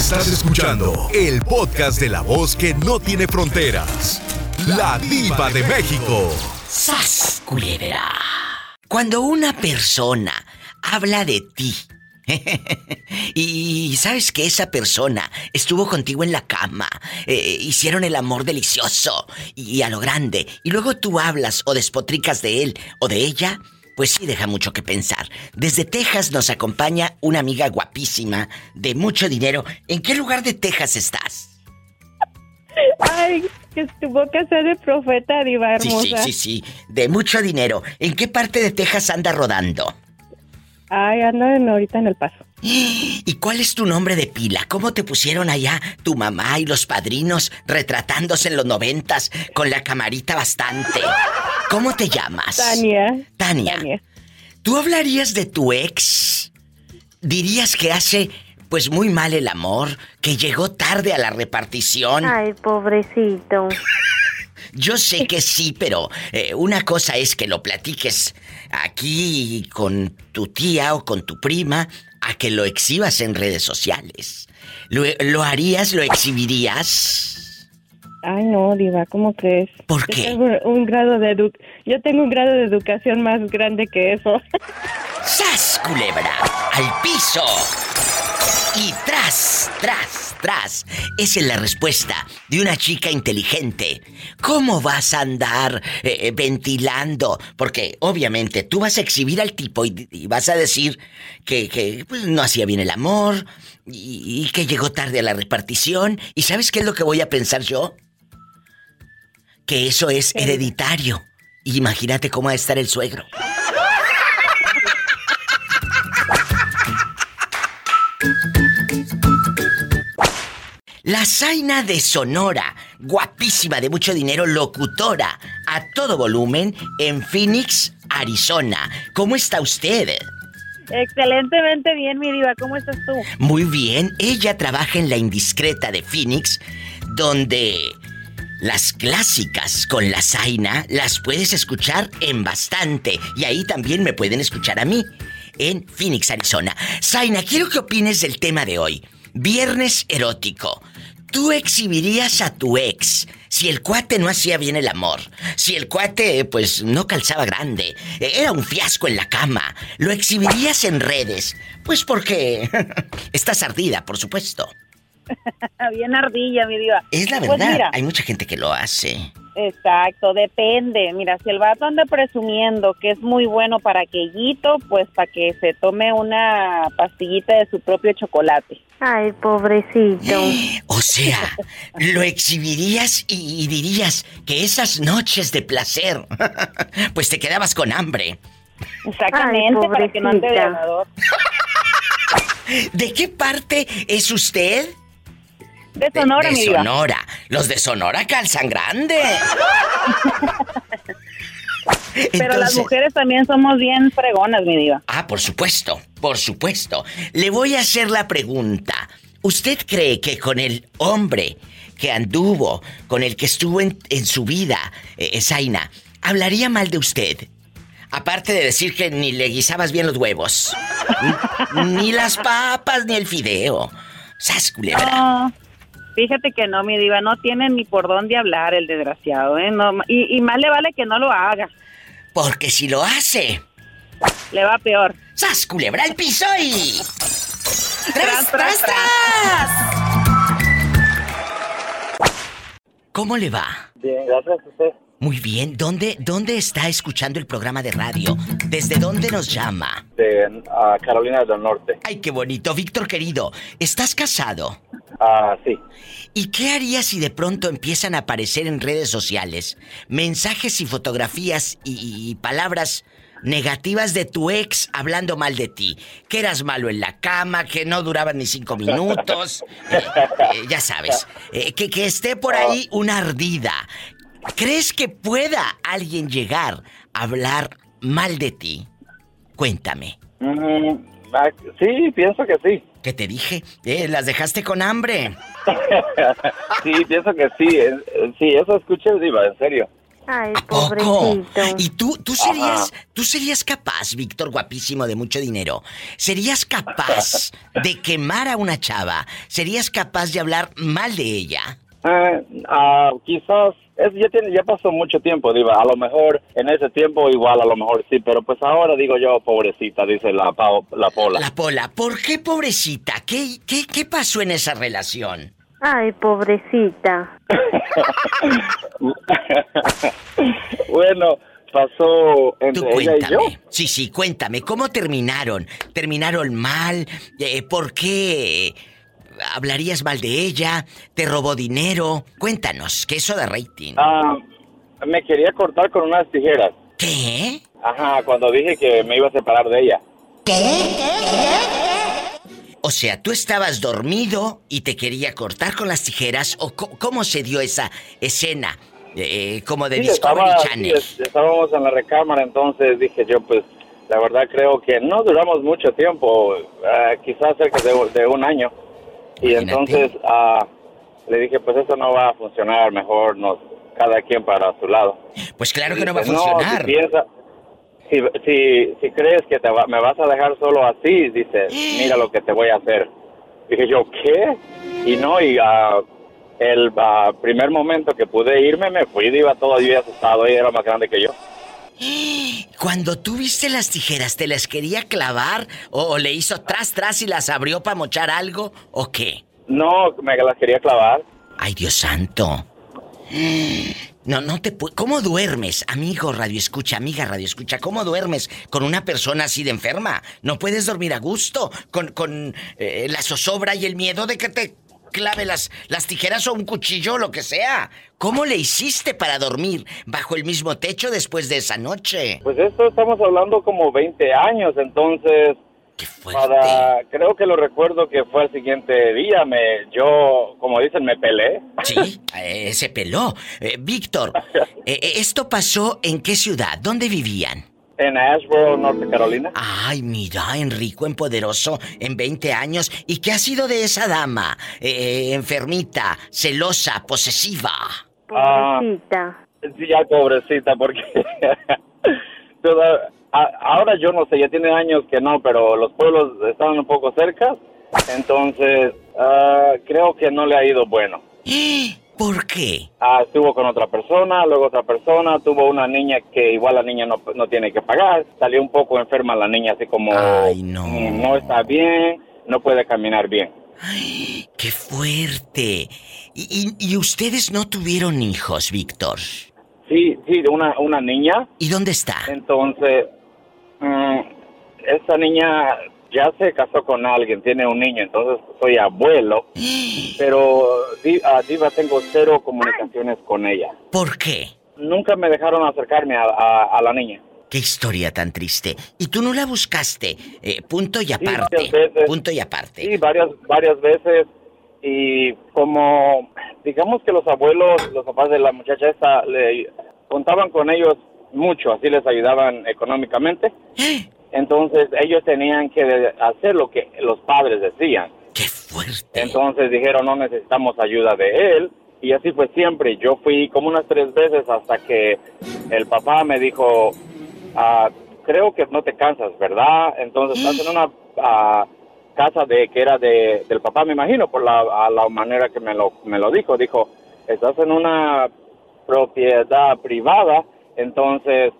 Estás escuchando el podcast de la voz que no tiene fronteras. La diva de México. ¡Sas, culebra! Cuando una persona habla de ti y sabes que esa persona estuvo contigo en la cama, eh, hicieron el amor delicioso y a lo grande, y luego tú hablas o despotricas de él o de ella, pues sí deja mucho que pensar. Desde Texas nos acompaña una amiga guapísima, de mucho dinero. ¿En qué lugar de Texas estás? Ay, que tu boca sea de profeta, diva hermosa. Sí, sí, sí, sí, de mucho dinero. ¿En qué parte de Texas anda rodando? Ay, ando ahorita en el paso. ¿Y cuál es tu nombre de pila? ¿Cómo te pusieron allá tu mamá y los padrinos retratándose en los noventas con la camarita bastante? ¿Cómo te llamas? Tania. Tania. ¿Tú hablarías de tu ex? ¿Dirías que hace pues muy mal el amor? ¿Que llegó tarde a la repartición? Ay, pobrecito. Yo sé que sí, pero eh, una cosa es que lo platiques aquí con tu tía o con tu prima a que lo exhibas en redes sociales. ¿Lo, harías, lo exhibirías? Ay, no, Diva, ¿cómo crees? ¿Por qué? Yo tengo un grado de, Yo tengo un grado de educación más grande que eso. ¡Sas, culebra! ¡Al piso! Y tras, tras, tras. Esa es la respuesta de una chica inteligente. ¿Cómo vas a andar eh, eh, ventilando? Porque obviamente tú vas a exhibir al tipo y, vas a decir que, pues, no hacía bien el amor y, y que llegó tarde a la repartición. ¿Y sabes qué es lo que voy a pensar yo? Que eso es hereditario. Imagínate cómo va a estar el suegro. La Zaina de Sonora, guapísima de mucho dinero, locutora a todo volumen en Phoenix, Arizona. ¿Cómo está usted? Excelentemente bien, mi diva. ¿Cómo estás tú? Muy bien. Ella trabaja en la indiscreta de Phoenix, donde las clásicas con la Zaina las puedes escuchar en bastante. Y ahí también me pueden escuchar a mí, en Phoenix, Arizona. Zaina, quiero que opines del tema de hoy. Viernes erótico. ¿Tú exhibirías a tu ex si el cuate no hacía bien el amor? Si el cuate, pues, no calzaba grande, era un fiasco en la cama, ¿lo exhibirías en redes? Pues porque estás ardida, por supuesto. bien ardilla, mi diva. Es la Pues verdad, hay mucha gente que lo hace. Exacto, depende. Mira, si el vato anda presumiendo que es muy bueno para aquellito, pues para que se tome una pastillita de su propio chocolate. Ay, pobrecito. O sea, lo exhibirías y, dirías que esas noches de placer, pues te quedabas con hambre. Exactamente, para que no ande de ¿De qué parte es usted? De Sonora, de, de Sonora. Los de Sonora calzan grande. Pero las mujeres también somos bien fregonas, mi diva. Ah, por supuesto, por supuesto. Le voy a hacer la pregunta. ¿Usted cree que con el hombre que anduvo, con el que estuvo en, su vida, eh, Zaina, hablaría mal de usted? Aparte de decir que ni le guisabas bien los huevos, ni, las papas, ni el fideo. ¡Sas, culebra! Fíjate que no, mi diva, no tiene ni por dónde hablar el desgraciado, ¿eh? y, y más le vale que no lo haga. Porque si lo hace... Le va peor. ¡Sas, culebra el piso y... ¡Tras, tras, tras! ¿Cómo le va? Bien, gracias a usted. Muy bien. ¿Dónde, ¿Dónde está escuchando el programa de radio? ¿Desde dónde nos llama? De Carolina del Norte. Ay, qué bonito. Víctor, querido, ¿estás casado? Ah, sí. ¿Y qué harías si de pronto empiezan a aparecer en redes sociales mensajes y fotografías y, palabras negativas de tu ex hablando mal de ti? Que eras malo en la cama, que no duraban ni cinco minutos. Eh, eh, ya sabes. Eh, que, que esté por ahí una ardida. ¿Crees que pueda alguien llegar a hablar mal de ti? Cuéntame. Mm, sí, pienso que sí. ¿Qué te dije? Eh, las dejaste con hambre. sí, pienso que sí. Sí, eso escuché, Diva, en serio. Ay, pobrecito. ¿Y tú, tú serías, tú serías capaz, Víctor, guapísimo de mucho dinero? ¿Serías capaz de quemar a una chava? ¿Serías capaz de hablar mal de ella? Eh, ah, quizás es, ya tiene, ya pasó mucho tiempo, diva. A lo mejor en ese tiempo igual, a lo mejor sí, pero pues ahora digo yo, pobrecita, dice la, la Pola. La Pola, ¿por qué pobrecita? ¿Qué, qué, qué pasó en esa relación? Ay, pobrecita. bueno, pasó entre ella y yo. Sí, sí, cuéntame, ¿cómo terminaron? ¿Terminaron mal? Eh, ¿Por qué hablarías mal de ella? ¿Te robó dinero? Cuéntanos, ¿qué eso de rating? Ah, me quería cortar con unas tijeras. ¿Qué? Ajá, cuando dije que me iba a separar de ella. ¿Qué? ¿Qué? O sea, tú estabas dormido y te quería cortar con las tijeras o cómo se dio esa escena eh, como de Discovery Channel. estábamos en la recámara, entonces dije yo, pues la verdad creo que no duramos mucho tiempo, eh, quizás cerca de, un año. Y entonces uh, le dije, pues eso no va a funcionar, mejor nos cada quien para su lado. Pues claro que no va a funcionar. No, si, si, si crees que te me vas a dejar solo así, dice, mira lo que te voy a hacer. Dije yo, ¿qué? Y no, y uh, el ah, primer momento que pude irme, me fui, iba todavía asustado, y era más grande que yo. Cuando tú viste las tijeras, ¿te las quería clavar? ¿O, le hizo tras, tras y las abrió para mochar algo? ¿O qué? No, me las quería clavar. Ay, Dios santo. No, no te puedo. ¿Cómo duermes, amigo Radio Escucha, amiga Radio Escucha? ¿Cómo duermes con una persona así de enferma? No puedes dormir a gusto con, con eh, la zozobra y el miedo de que te clave las, las tijeras o un cuchillo o lo que sea. ¿Cómo le hiciste para dormir bajo el mismo techo después de esa noche? Pues esto estamos hablando como 20 años, entonces creo que lo recuerdo que fue el siguiente día, me, yo, como dicen, me pelé. Sí, eh, se peló. Eh, Víctor, eh, ¿esto pasó en qué ciudad? ¿Dónde vivían? En Asheboro, Norte Carolina. Ay, mira, Enrico, en poderoso, en 20 años. ¿Y qué ha sido de esa dama? enfermita, celosa, posesiva. Pobrecita. sí, ya pobrecita, porque... toda, ahora yo no sé, ya tiene años que no, pero los pueblos estaban un poco cerca, entonces ah, creo que no le ha ido bueno. ¿Por qué? Ah, estuvo con otra persona, luego otra persona, tuvo una niña que igual la niña no, no tiene que pagar, salió un poco enferma la niña, así como Ay, no. no está bien, no puede caminar bien. Ay, ¡Qué fuerte! ¿Y, y, y ustedes no tuvieron hijos, Víctor? Sí, sí, una, una niña. ¿Y dónde está? Entonces, Mm, esta niña ya se casó con alguien, tiene un niño, entonces soy abuelo, pero a Diva tengo cero comunicaciones con ella. ¿Por qué? Nunca me dejaron acercarme a, la niña. Qué historia tan triste. ¿Y tú no la buscaste? Eh, punto y aparte. punto y aparte. Sí, varias, varias veces. Y como, digamos que los abuelos, los papás de la muchacha esta, le contaban con ellos mucho, así les ayudaban económicamente. Entonces ellos tenían que hacer lo que los padres decían. ¡Qué fuerte! Entonces dijeron, no necesitamos ayuda de él. Y así fue siempre. Yo fui como unas tres veces hasta que el papá me dijo, ah, creo que no te cansas, ¿verdad? Entonces estás en una ah, casa de que era de, del papá, me imagino, por la, la manera que me lo, me lo dijo. Dijo, estás en una propiedad privada entonces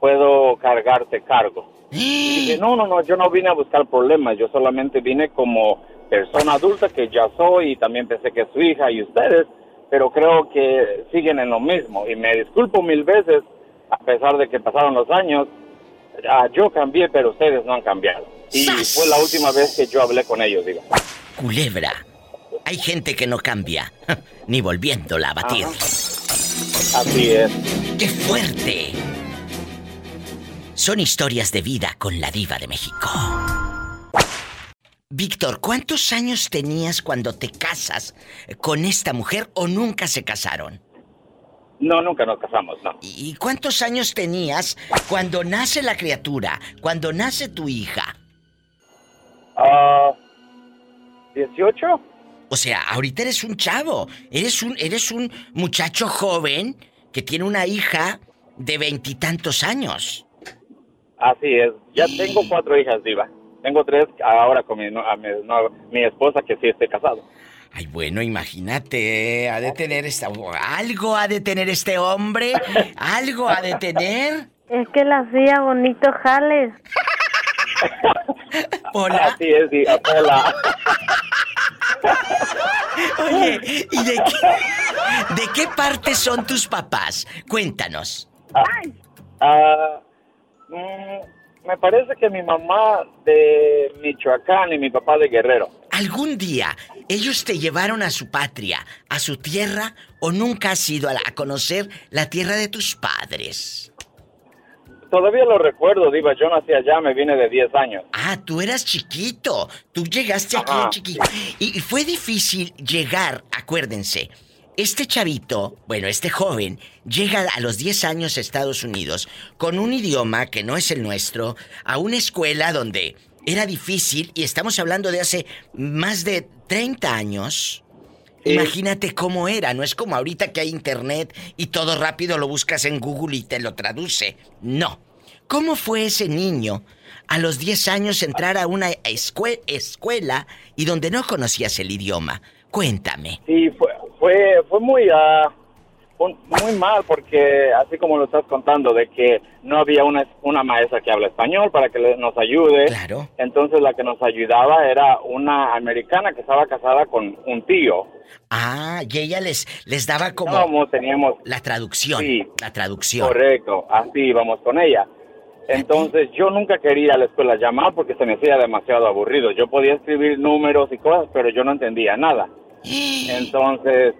puedo cargarte cargo. Y no, no, no, yo no vine a buscar problemas, yo solamente vine como persona adulta que ya soy y también pensé que es su hija y ustedes, pero creo que siguen en lo mismo y me disculpo mil veces, a pesar de que pasaron los años, ah, yo cambié, pero ustedes no han cambiado. Y fue la última vez que yo hablé con ellos, digo. Culebra, hay gente que no cambia, ni volviéndola a batir. Así es. ¡Qué fuerte! Son historias de vida con la diva de México. Víctor, ¿cuántos años tenías cuando te casas con esta mujer o nunca se casaron? No, nunca nos casamos, no. ¿Y cuántos años tenías cuando nace la criatura, cuando nace tu hija? Ah, 18. O sea, ahorita eres un chavo, eres un, eres un muchacho joven que tiene una hija de veintitantos años. Así es. Ya tengo cuatro hijas, Diva. Tengo tres ahora con mi, mi, esposa que sí esté casado. Ay, bueno, imagínate, ha de tener esta... algo ha de tener este hombre, algo ha de tener. Es que la hacía bonito jales. Hola. Así es, sí, hola. Oye, ¿y de qué, de qué parte son tus papás? Cuéntanos. Ah, mm, me parece que mi mamá de Michoacán y mi papá de Guerrero. ¿Algún día ellos te llevaron a su patria, a su tierra, o nunca has ido a, a conocer la tierra de tus padres? Todavía lo recuerdo, Diva. Yo nací allá, me vine de 10 años. Ah, tú eras chiquito. Tú llegaste aquí chiquito. Y fue difícil llegar, acuérdense. Este chavito, bueno, este joven, llega a los 10 años a Estados Unidos con un idioma que no es el nuestro, a una escuela donde era difícil, y estamos hablando de hace más de 30 años. Imagínate cómo era, no es como ahorita que hay internet y todo rápido lo buscas en Google y te lo traduce. No. ¿Cómo fue ese niño a los 10 años entrar a una escuela y donde no conocías el idioma? Cuéntame. Sí, fue, fue, fue muy, uh, muy mal porque, así como lo estás contando, de que no había una, una maestra que habla español para que nos ayude. Claro. Entonces la que nos ayudaba era una americana que estaba casada con un tío. Ah, y ella les, les daba como... teníamos... La traducción. Sí. La traducción. Correcto, así íbamos con ella. Entonces yo nunca quería a la escuela llamar porque se me hacía demasiado aburrido. Yo podía escribir números y cosas, pero yo no entendía nada. Entonces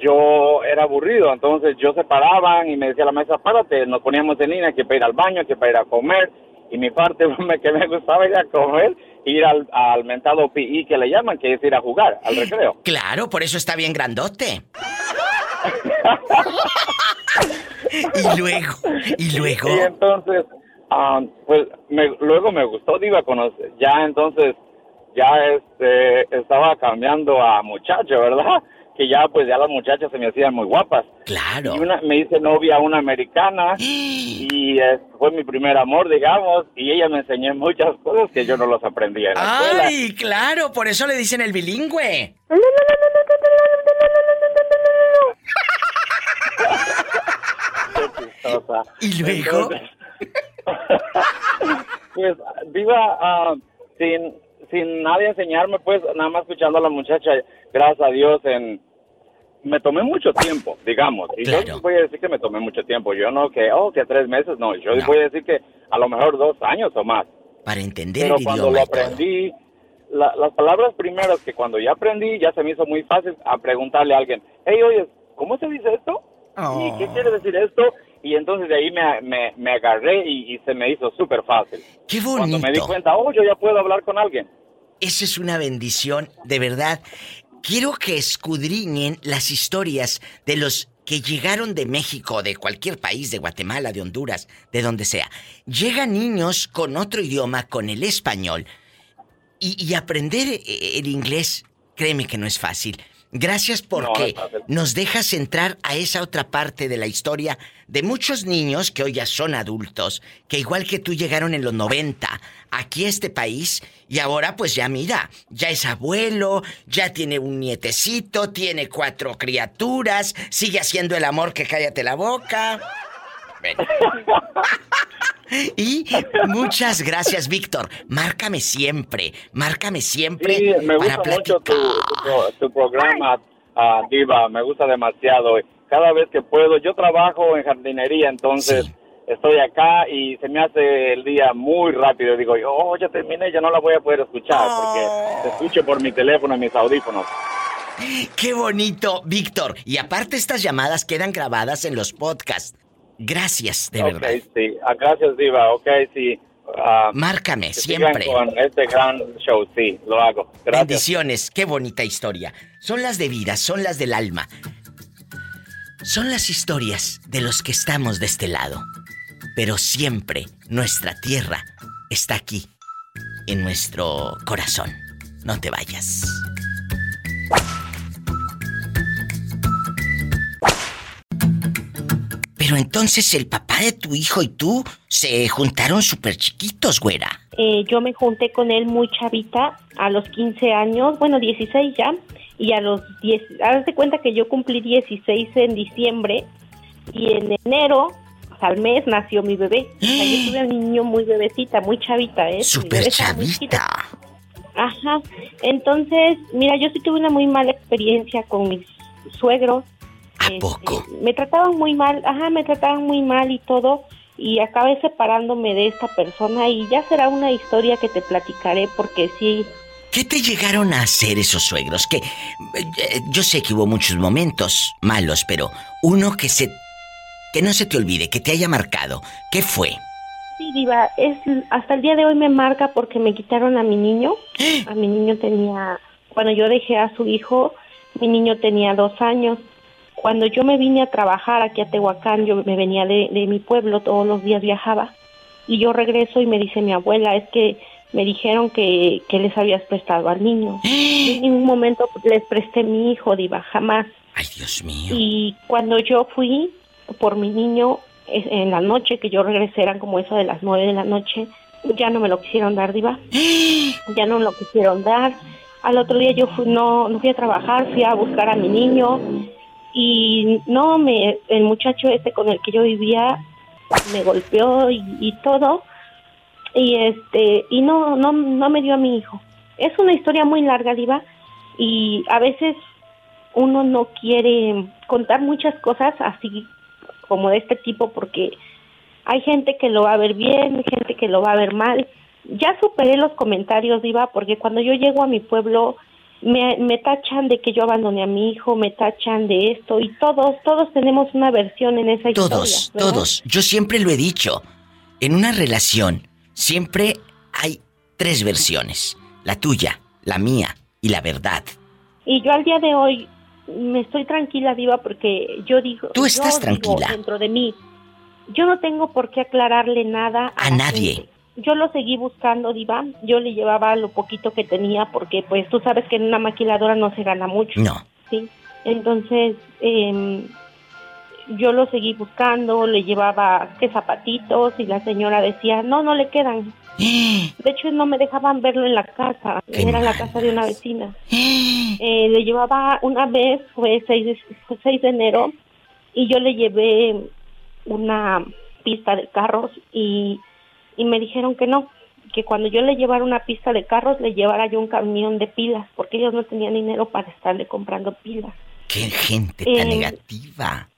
yo era aburrido, entonces yo se paraban y me decía la mesa, párate, nos poníamos en línea que para ir al baño, que para ir a comer, y mi parte que me gustaba ir a comer, ir al, al mentado PI que le llaman, que es ir a jugar, al recreo. Claro, por eso está bien grandote. y luego, y luego. Y entonces, ah, pues luego me gustó, iba conocer, ya entonces, ya este, estaba cambiando a muchacho, ¿verdad? que ya pues ya las muchachas se me hacían muy guapas. Claro. Y una, me hice novia una americana y eh, fue mi primer amor, digamos, y ella me enseñó muchas cosas que yo no los aprendía en la escuela. Ay, claro, por eso le dicen el bilingüe. ¿Y luego? pues iba sin sin nadie enseñarme, pues nada más escuchando a la muchacha, gracias a Dios, en me tomé mucho tiempo, digamos. Y yo voy a decir que me tomé mucho tiempo. Yo no que, oh, que tres meses, no. Yo voy a decir que a lo mejor dos años o más. Para entender Pero cuando lo aprendí, las palabras primeras que cuando ya aprendí, ya se me hizo muy fácil a preguntarle a alguien, hey, oye, ¿cómo se dice esto? ¿Y qué oh. quiere decir esto? Y entonces de ahí me, me, agarré y, y, se me hizo súper fácil. Qué bonito. Cuando me di cuenta, oh, yo ya puedo hablar con alguien. Esa es una bendición, de verdad. Quiero que escudriñen las historias de los que llegaron de México, de cualquier país, de Guatemala, de Honduras, de donde sea. Llegan niños con otro idioma, con el español, y, aprender eh, el inglés, créeme que no es fácil. Gracias porque nos dejas entrar a esa otra parte de la historia de muchos niños que hoy ya son adultos, que igual que tú llegaron en los 90 aquí a este país y ahora pues ya mira, ya es abuelo, ya tiene un nietecito, tiene cuatro criaturas, sigue haciendo el amor que cállate la boca. Y muchas gracias, Víctor. Márcame siempre, márcame siempre. Sí, me gusta mucho tu, programa, uh, Diva, me gusta demasiado. Cada vez que puedo, yo trabajo en jardinería, entonces estoy acá y se me hace el día muy rápido. Digo, oh, ya terminé, ya no la voy a poder escuchar porque te escucho por mi teléfono y mis audífonos. Qué bonito, Víctor. Y aparte estas llamadas quedan grabadas en los podcasts. Gracias, de verdad. sí. Ah, gracias, Diva. Ok, sí. Ah, Márcame, siempre. Con este gran show, sí, lo hago. Gracias. Bendiciones, qué bonita historia. Son las de vida, son las del alma. Son las historias de los que estamos de este lado pero siempre nuestra tierra está aquí, en nuestro corazón. No te vayas. Pero entonces el papá de tu hijo y tú se juntaron súper chiquitos, güera. Eh, yo me junté con él muy chavita, a los 15 años, bueno, 16 ya, y a los 10, hazte cuenta que yo cumplí 16 en diciembre, y en enero, al mes, nació mi bebé. O sea, yo tuve un niño muy bebecita, muy chavita, ¿eh? Súper chavita. Ajá. Entonces, mira, yo sí tuve una muy mala experiencia con mis suegros. ¿A este, poco? Me trataban muy mal, ajá, me trataban muy mal y todo. Y acabé separándome de esta persona y ya será una historia que te platicaré porque sí. ¿Qué te llegaron a hacer esos suegros? Que eh, yo sé que hubo muchos momentos malos, pero uno que se que no se te olvide, que te haya marcado. ¿Qué fue? Sí, Diva, es, hasta el día de hoy me marca porque me quitaron a mi niño. A mi niño tenía, cuando yo dejé a su hijo, mi niño tenía dos años. Cuando yo me vine a trabajar aquí a Tehuacán, yo me venía de, mi pueblo, todos los días viajaba. Y yo regreso y me dice mi abuela, es que me dijeron que, que les habías prestado al niño. en ningún momento les presté mi hijo, Diva, jamás. Ay, Dios mío. Y cuando yo fui por mi niño, en la noche que yo regresé, eran como eso de las nueve de la noche, ya no me lo quisieron dar, Diva. ya no lo quisieron dar. Al otro día yo no, no fui a trabajar, fui a buscar a mi niño y no, me, el muchacho ese con el que yo vivía me golpeó y, todo y este y no no no me dio a mi hijo. Es una historia muy larga, Diva, y a veces uno no quiere contar muchas cosas así como de este tipo porque hay gente que lo va a ver bien, gente que lo va a ver mal. Ya superé los comentarios, Diva, porque cuando yo llego a mi pueblo me, me tachan de que yo abandoné a mi hijo, me tachan de esto y todos, todos tenemos una versión en esa historia. Todos, todos. Yo siempre lo he dicho. En una relación siempre hay tres versiones. La tuya, la mía y la verdad. Y yo al día de hoy me estoy tranquila, Diva, porque yo digo... Tú estás tranquila. dentro de mí, yo no tengo por qué aclararle nada a, nadie. Yo lo seguí buscando, Diva. Yo le llevaba lo poquito que tenía, porque pues tú sabes que en una maquiladora no se gana mucho. No. Sí. Entonces, eh, yo lo seguí buscando, le llevaba qué zapatitos y la señora decía, no, no le quedan. De hecho, no me dejaban verlo en la casa, era la casa de una vecina. Eh, le llevaba una vez, fue 6 de, 6 de enero, y yo le llevé una pista de carros y, y me dijeron que no, que cuando yo le llevara una pista de carros le llevara yo un camión de pilas, porque ellos no tenían dinero para estarle comprando pilas. ¡Qué gente tan eh, negativa!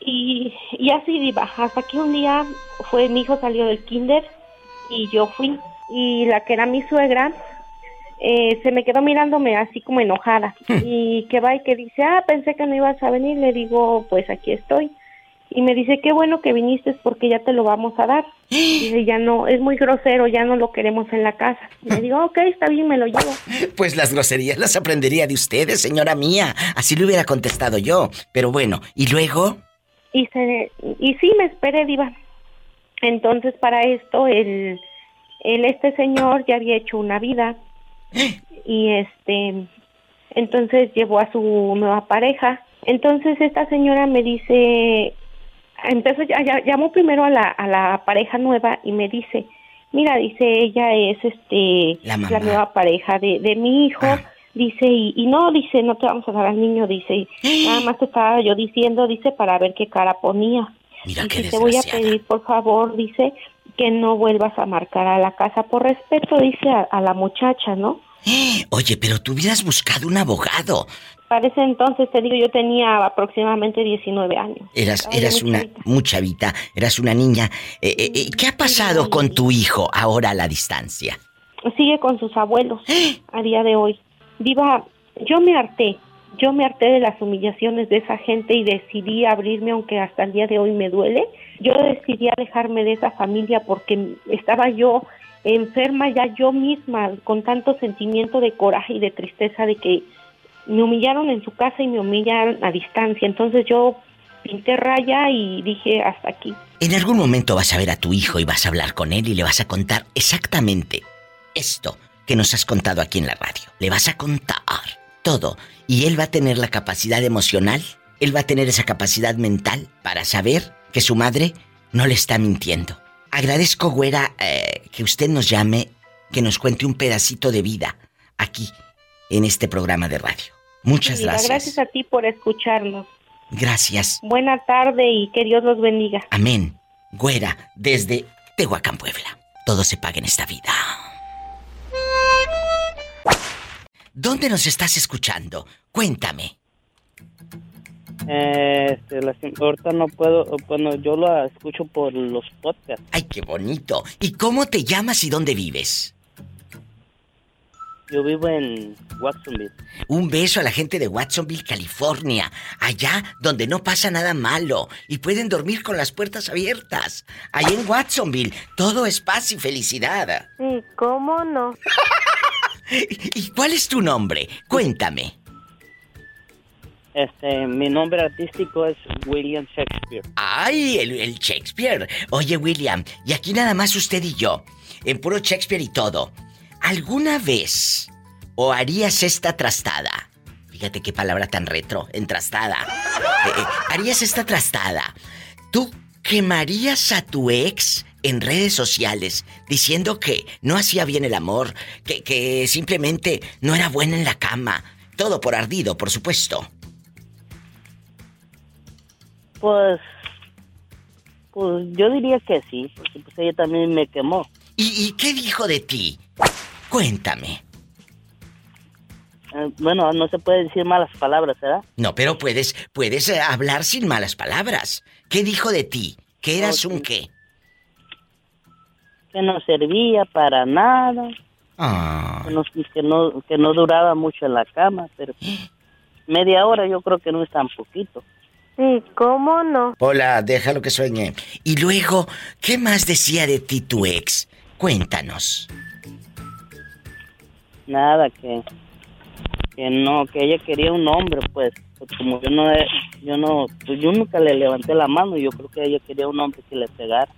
Y, y así iba, hasta que un día fue, mi hijo salió del kinder y yo fui. Y la que era mi suegra eh, se me quedó mirándome así como enojada. Hmm. Y que va y que dice, ah, pensé que no ibas a venir. Le digo, pues aquí estoy. Y me dice, qué bueno que viniste porque ya te lo vamos a dar. Y dice, ya no, es muy grosero, ya no lo queremos en la casa. Y le digo, ok, está bien, me lo llevo. Pues las groserías las aprendería de ustedes, señora mía. Así le hubiera contestado yo. Pero bueno, ¿y luego? Y, se, y sí, me esperé, Diva. Entonces, para esto, el, el, este señor ya había hecho una vida. Y este, entonces llevó a su nueva pareja. Entonces, esta señora me dice, entonces ya, llamó primero a la, a la pareja nueva y me dice, mira, dice, ella es este la, nueva pareja de, de mi hijo. Ah. Dice, y, y, no, dice, no te vamos a dar al niño, dice, nada más te estaba yo diciendo, dice, para ver qué cara ponía. Mira y te voy a pedir, por favor, dice, que no vuelvas a marcar a la casa por respeto, dice a, la muchacha, ¿no? Oye, pero tú hubieras buscado un abogado. Para ese entonces, te digo, yo tenía aproximadamente 19 años. Eras, eras una muchavita, eras una niña. Eh, eh, eh, ¿Qué ha pasado con tu hijo ahora a la distancia? Sigue con sus abuelos a día de hoy. Viva, yo me harté, yo me harté de las humillaciones de esa gente y decidí abrirme, aunque hasta el día de hoy me duele. Yo decidí alejarme de esa familia porque estaba yo enferma ya yo misma, con tanto sentimiento de coraje y de tristeza de que me humillaron en su casa y me humillaron a distancia. Entonces yo pinté raya y dije hasta aquí. En algún momento vas a ver a tu hijo y vas a hablar con él y le vas a contar exactamente esto que nos has contado aquí en la radio. Le vas a contar todo y él va a tener la capacidad emocional, él va a tener esa capacidad mental para saber que su madre no le está mintiendo. Agradezco, güera, eh, que usted nos llame, que nos cuente un pedacito de vida aquí, en este programa de radio. Muchas gracias. Gracias a ti por escucharnos. Gracias. Buena tarde y que Dios los bendiga. Amén. Güera, desde Tehuacán, Puebla. Todo se paga en esta vida. ¿Dónde nos estás escuchando? Cuéntame. Eh, este, ahorita no puedo, bueno, yo lo escucho por los podcasts. Ay, qué bonito. ¿Y cómo te llamas y dónde vives? Yo vivo en Watsonville. Un beso a la gente de Watsonville, California. Allá donde no pasa nada malo y pueden dormir con las puertas abiertas. Allá en Watsonville todo es paz y felicidad. Sí, ¿cómo no? ¿Y cuál es tu nombre? Cuéntame. Este, mi nombre artístico es William Shakespeare. ¡Ay, el, el, Shakespeare! Oye, William, y aquí nada más usted y yo, en puro Shakespeare y todo. ¿Alguna vez o harías esta trastada? Fíjate qué palabra tan retro, en trastada. Eh, eh, harías esta trastada. ¿Tú quemarías a tu ex en redes sociales diciendo que no hacía bien el amor, que, que simplemente no era buena en la cama? Todo por ardido, por supuesto. Pues, pues yo diría que sí, porque pues ella también me quemó. ¿Y, qué dijo de ti? Cuéntame. Eh, bueno, no se puede decir malas palabras, ¿verdad? No, pero puedes, puedes eh, hablar sin malas palabras. ¿Qué dijo de ti? ¿Que eras un qué? Que no servía para nada. Ah. Que, no, que, no, que no duraba mucho en la cama, pero media hora yo creo que no es tan poquito. Sí, ¿cómo no? Hola, déjalo que sueñe. Y luego, ¿qué más decía de ti tu ex? Cuéntanos. Nada, que, que no, que ella quería un hombre, pues, pues como yo no, yo no, pues yo nunca le levanté la mano, yo creo que ella quería un hombre que le pegara.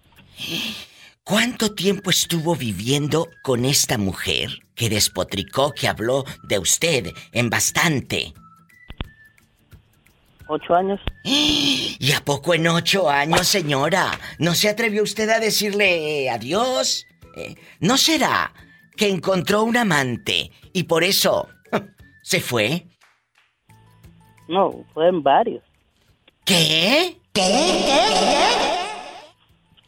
¿Cuánto tiempo estuvo viviendo con esta mujer que despotricó, que habló de usted en bastante? ocho años. ¿Y a poco en ocho años, señora? ¿No se atrevió usted a decirle adiós? Eh, ¿No será que encontró un amante y por eso se fue? No, fueron varios. ¿Qué? ¿Qué? ¿Qué?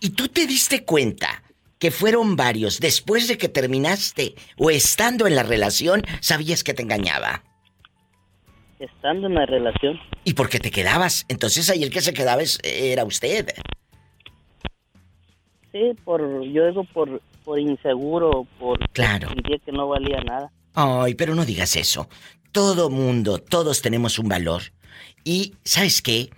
¿Y tú te diste cuenta que fueron varios después de que terminaste o estando en la relación sabías que te engañaba? estando en la relación. ¿Y por qué te quedabas? Entonces ahí el que se quedaba era usted. Sí, por, yo digo por, por inseguro, por claro. sentía que no valía nada. Ay, pero no digas eso. Todo mundo, todos tenemos un valor. Y, ¿sabes qué?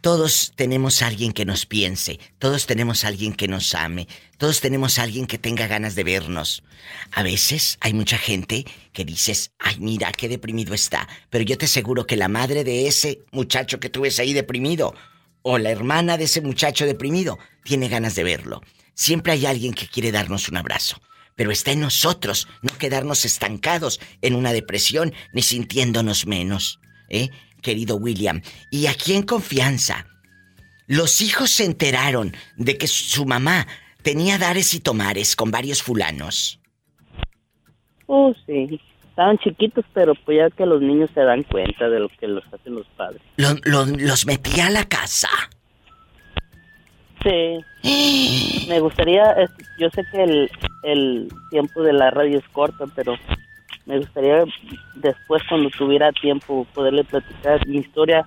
Todos tenemos a alguien que nos piense, todos tenemos a alguien que nos ame, todos tenemos a alguien que tenga ganas de vernos. A veces hay mucha gente que dices, ay mira, qué deprimido está, pero yo te aseguro que la madre de ese muchacho que tú ves ahí deprimido, o la hermana de ese muchacho deprimido, tiene ganas de verlo. Siempre hay alguien que quiere darnos un abrazo. Pero está en nosotros no quedarnos estancados en una depresión ni sintiéndonos menos. ¿Eh? querido William. Y aquí en confianza, los hijos se enteraron de que su mamá tenía dares y tomares con varios fulanos. Oh, sí. Estaban chiquitos, pero pues ya que los niños se dan cuenta de lo que los hacen los padres. ¿Los metía a la casa? Sí. Me gustaría, yo sé que el, el tiempo de la radio es corto, pero me gustaría después cuando tuviera tiempo poderle platicar mi historia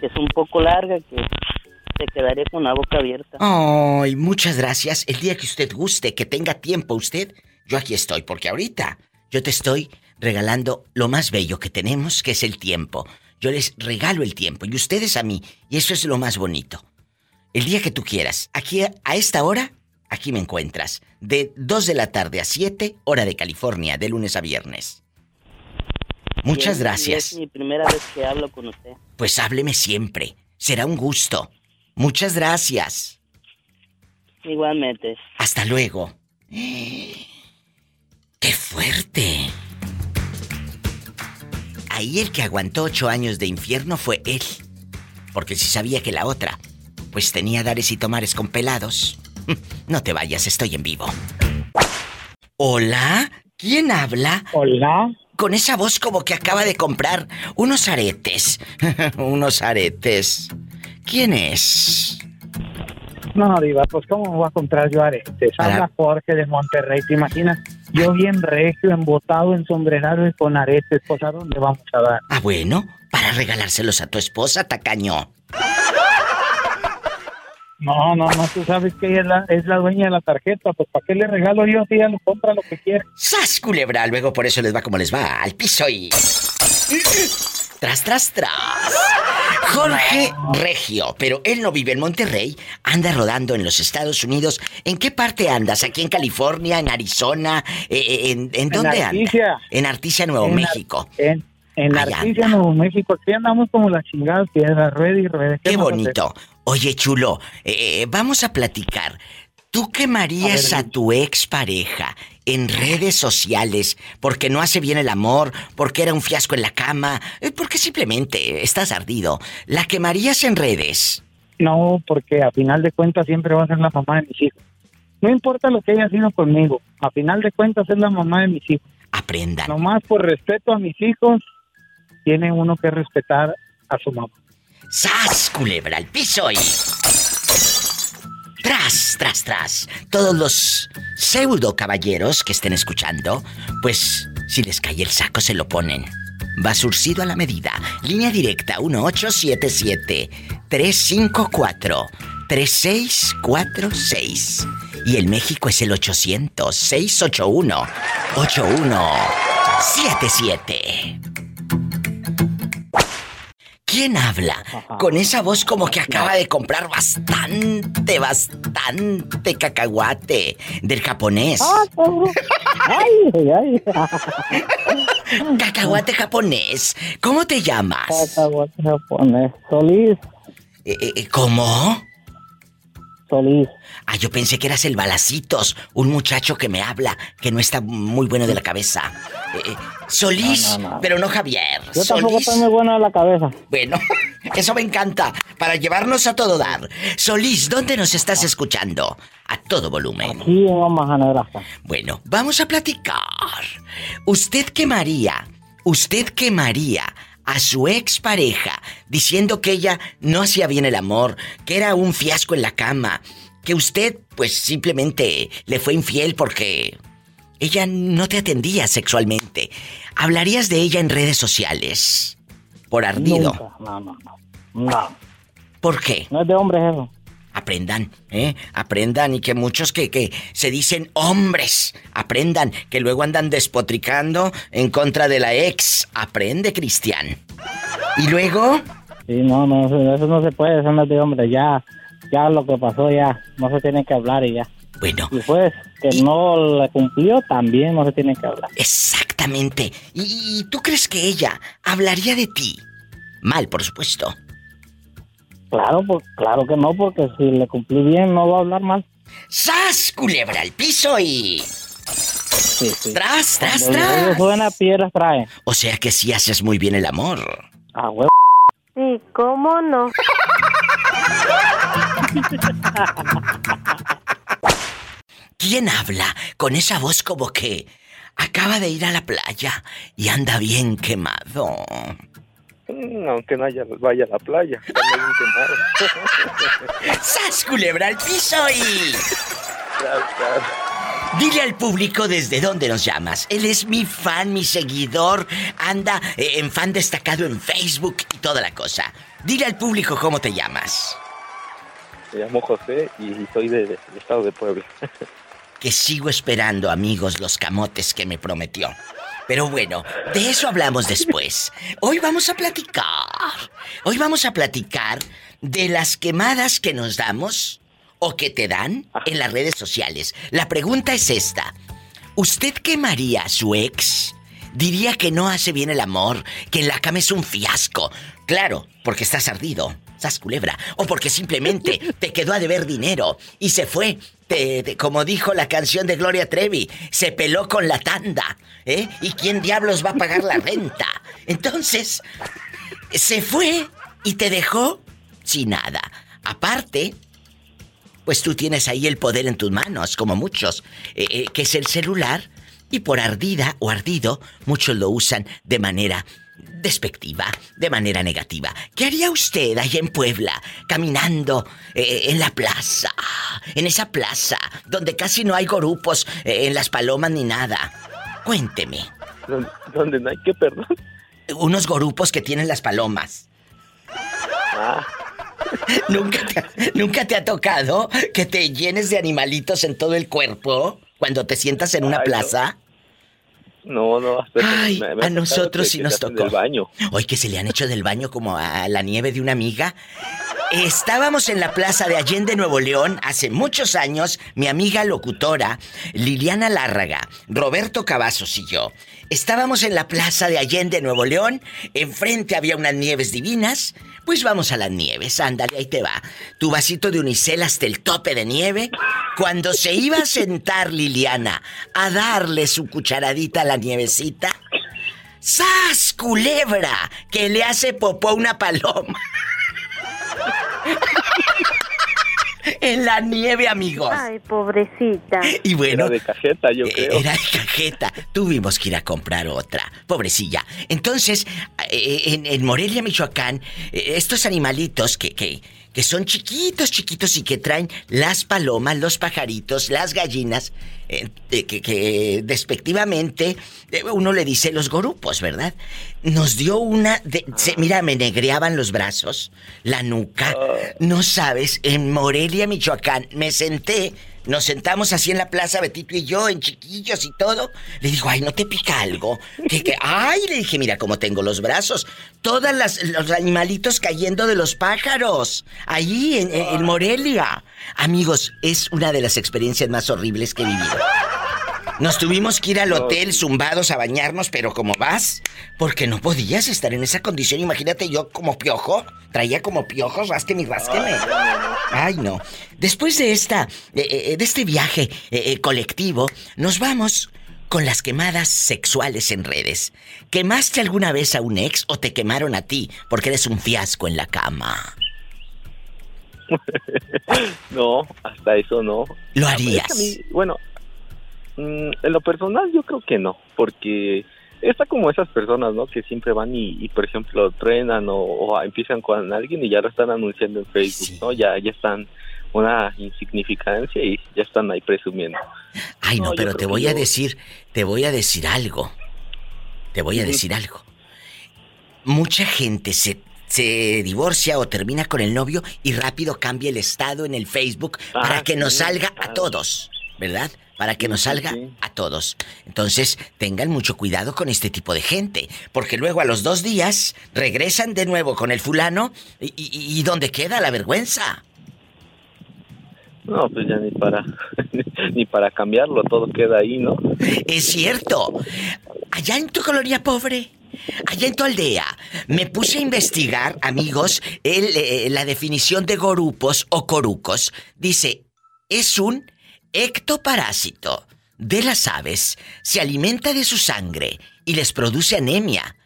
que es un poco larga que se quedaría con la boca abierta. Ay, muchas gracias. El día que usted guste, que tenga tiempo usted, yo aquí estoy porque ahorita yo te estoy regalando lo más bello que tenemos, que es el tiempo. Yo les regalo el tiempo y ustedes a mí, y eso es lo más bonito. El día que tú quieras, aquí a esta hora Aquí me encuentras. De 2 de la tarde a 7, hora de California, de lunes a viernes. Muchas gracias. Es mi primera vez que hablo con usted. Pues hábleme siempre. Será un gusto. Muchas gracias. Igualmente. Hasta luego. ¡Qué fuerte! Ahí el que aguantó ocho años de infierno fue él. Porque si sabía que la otra pues tenía dares y tomares con pelados. No te vayas, estoy en vivo. Hola, ¿quién habla? Hola. Con esa voz como que acaba de comprar unos aretes. unos aretes. ¿Quién es? No, Diva, pues ¿cómo voy a comprar yo aretes? Habla Jorge de Monterrey, ¿te imaginas? Yo bien regio, embotado, en sombrerado y con aretes, pues ¿a dónde vamos a dar? Ah, bueno, para regalárselos a tu esposa, tacaño. No, no, no, tú sabes que ella es la, es la dueña de la tarjeta, pues ¿para qué le regalo yo si ella lo compra lo que quiere? ¡Sas, culebra! Luego por eso les va como les va, al piso y... Tras, tras, tras. Jorge Regio, pero él no vive en Monterrey, anda rodando en los Estados Unidos. ¿En qué parte andas? ¿Aquí en California, en Arizona? Eh, eh, ¿En, en, dónde andas? En Articia, Nuevo México. en, en Articia, Nuevo México. Aquí andamos como las chingadas piedras, red y red. Qué bonito. Oye, chulo, eh, vamos a platicar. ¿Tú quemarías a, tu expareja en redes sociales porque no hace bien el amor, porque era un fiasco en la cama, eh, porque simplemente estás ardido? ¿La quemarías en redes? No, porque a final de cuentas siempre va a ser la mamá de mis hijos. No importa lo que haya sido conmigo, a final de cuentas es la mamá de mis hijos. Aprendan. Nomás por respeto a mis hijos, tiene uno que respetar a su mamá. ¡Sas, culebra, al piso y... Tras, tras, tras. Todos los pseudo caballeros que estén escuchando, pues si les cae el saco se lo ponen. Va surcido a la medida. Línea directa 1877-354-3646. Y el México es el 800-681-8177. ¿Quién habla? Con esa voz como que acaba de comprar bastante, bastante cacahuate del japonés. Ah, ay, ay. cacahuate japonés. ¿Cómo te llamas? Cacahuate japonés. Solís. Eh, eh, ¿Cómo? Solís. Ah, yo pensé que eras el Balacitos, un muchacho que me habla, que no está muy bueno de la cabeza. Eh, eh, Solís, pero no Javier. Yo tampoco estoy muy bueno de la cabeza. Bueno, eso me encanta, para llevarnos a todo dar. Solís, ¿dónde nos estás escuchando? A todo volumen. Aquí en Omaha, Nebraska. Bueno, vamos a platicar. ¿Usted quemaría? ¿Usted quemaría a su expareja diciendo que ella no hacía bien el amor, que era un fiasco en la cama, que usted pues simplemente le fue infiel porque ella no te atendía sexualmente. ¿Hablarías de ella en redes sociales? Por ardido. No, no, no. No. ¿Por qué? No es de hombres eso. Aprendan, ¿eh? Aprendan y que muchos que, que se dicen hombres, aprendan, que luego andan despotricando en contra de la ex. Aprende, Cristian. ¿Y luego? Sí, no, no, eso no se puede, eso no es de hombres, ya ya lo que pasó ya, no se tiene que hablar y ya. Bueno. Y pues, que no le cumplió, también no se tiene que hablar. Exactamente. ¿Y, tú crees que ella hablaría de ti? Mal, por supuesto. Claro, pues, claro que no, porque si le cumplí bien, no va a hablar mal. ¡Sas, culebra al piso y... Sí, sí. Tras, tras, tras. Buena piedra trae. O sea que sí haces muy bien el amor. Ah, huevo. Sí, ¿cómo no? ¿Quién habla con esa voz como que acaba de ir a la playa y anda bien quemado? Mm, aunque no vaya a la playa, ¡Sas, culebra al piso y... Dile al público desde dónde nos llamas. Él es mi fan, mi seguidor. Anda eh, en fan destacado en Facebook y toda la cosa. Dile al público cómo te llamas. Me llamo José y soy del estado de Puebla. que sigo esperando, amigos, los camotes que me prometió. Pero bueno, de eso hablamos después. Hoy vamos a platicar. Hoy vamos a platicar de las quemadas que nos damos o que te dan en las redes sociales. La pregunta es esta. ¿Usted quemaría a su ex? Diría que no hace bien el amor, que en la cama es un fiasco. Claro, porque estás ardido, estás culebra. O porque simplemente te quedó a deber dinero y se fue. como dijo la canción de Gloria Trevi, se peló con la tanda. ¿eh? ¿Y quién diablos va a pagar la renta? Entonces, se fue y te dejó sin nada. Aparte, pues tú tienes ahí el poder en tus manos, como muchos, eh, eh, que es el celular, y por ardida o ardido, muchos lo usan de manera despectiva, de manera negativa. ¿Qué haría usted ahí en Puebla, caminando eh, en la plaza? En esa plaza, donde casi no hay grupos en las palomas ni nada. Cuénteme. ¿Dónde no hay que perdón? Unos grupos que tienen las palomas. Ah. ¿Nunca, te, ¿Nunca te ha tocado que te llenes de animalitos en todo el cuerpo cuando te sientas en una plaza? No, no, Ay, a nosotros sí nos tocó. baño. Hoy que se le han hecho del baño como a la nieve de una amiga. Estábamos en la plaza de Allende, Nuevo León, hace muchos años, mi amiga locutora, Liliana Lárraga, Roberto Cavazos y yo. Estábamos en la plaza de Allende, Nuevo León, enfrente había unas nieves divinas. Pues vamos a las nieves, ándale, ahí te va. Tu vasito de unicel hasta el tope de nieve. Cuando se iba a sentar Liliana a darle su cucharadita a la nievecita, ¡Sas, culebra! Que le hace popó una paloma. En la nieve, amigos. Ay, pobrecita. Y bueno. Era de cajeta, yo eh, creo. Era de cajeta. Tuvimos que ir a comprar otra. Pobrecilla. Entonces, eh, en, en Morelia, Michoacán, eh, estos animalitos que, que que son chiquitos, chiquitos y que traen las palomas, los pajaritos, las gallinas, eh, que, despectivamente eh, uno le dice los gorupos, ¿verdad? Nos dio una... De, mira, me negreaban los brazos, la nuca. Ah. No sabes, en Morelia, Michoacán, me senté nos sentamos así en la plaza, Betito y yo, en chiquillos y todo. Le digo, ay, ¿no te pica algo? ¿Qué, qué? Ay, le dije, mira cómo tengo los brazos. Todos los animalitos cayendo de los pájaros. Allí, en, en Morelia. Amigos, es una de las experiencias más horribles que he vivido. Nos tuvimos que ir al hotel zumbados a bañarnos, pero como vas, porque no podías estar en esa condición. Imagínate yo como piojo, traía como piojos, rásqueme y rásqueme. Ay, no. Después de esta, de, este viaje eh, eh, colectivo, nos vamos con las quemadas sexuales en redes. ¿Quemaste alguna vez a un ex o te quemaron a ti porque eres un fiasco en la cama? no, hasta eso no. ¿Lo harías? bueno, Mm, en lo personal yo creo que no, porque está como esas personas, ¿no? Que siempre van y, por ejemplo, trenan o, empiezan con alguien y ya lo están anunciando en Facebook, ¿no? Ya, ya están una insignificancia y ya están ahí presumiendo. Ay, no, pero te voy a decir, te voy a decir algo. Te voy a decir algo. Mucha gente se, se divorcia o termina con el novio y rápido cambia el estado en el Facebook para ah, que nos salga a todos, ¿verdad? Para que nos salga a todos. Entonces, tengan mucho cuidado con este tipo de gente, porque luego a los dos días regresan de nuevo con el fulano y, ¿dónde queda la vergüenza? No, pues ya ni para ni para cambiarlo, todo queda ahí, ¿no? Es cierto. Allá en tu colonia pobre, allá en tu aldea, me puse a investigar, amigos, eh, la definición de gorupos o corucos. Dice, es un ectoparásito de las aves se alimenta de su sangre y les produce anemia.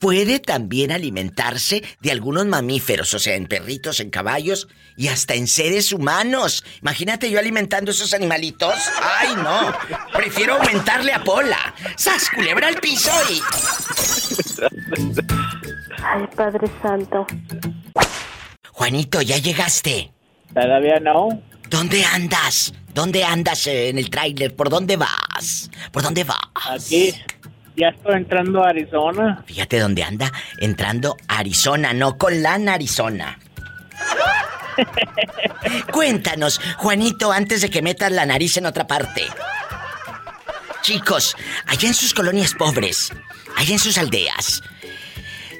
Puede también alimentarse de algunos mamíferos, o sea, en perritos, en caballos y hasta en seres humanos. Imagínate yo alimentando esos animalitos. ¡Ay, no! Prefiero aumentarle a Pola. ¡Sas, culebra al piso y... Ay, Padre Santo. Juanito, ¿ya llegaste? Todavía no. ¿Dónde andas? ¿Dónde andas en el tráiler? ¿Por dónde vas? ¿Por dónde vas? Aquí. Ya estoy entrando a Arizona. Fíjate dónde anda. Entrando a Arizona, no con la Arizona. Cuéntanos, Juanito, antes de que metas la nariz en otra parte. Chicos, allá en sus colonias pobres, allá en sus aldeas,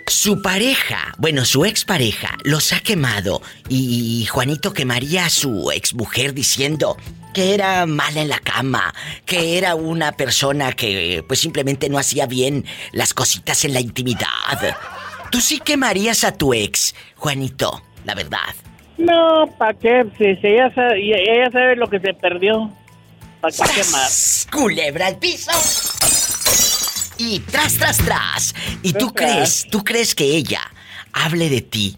su pareja, bueno, su expareja, los ha quemado y Juanito quemaría a su exmujer diciendo que era mala en la cama, que era una persona que pues simplemente no hacía bien las cositas en la intimidad. ¿Tú sí quemarías a tu ex, Juanito? La verdad. No, ¿para qué? Si, ella, sabe, ella sabe lo que se perdió. ¿Para qué quemar? ¡Culebra al piso! Y tras, tras, tras. ¿Y tú crees, tú crees que ella hable de ti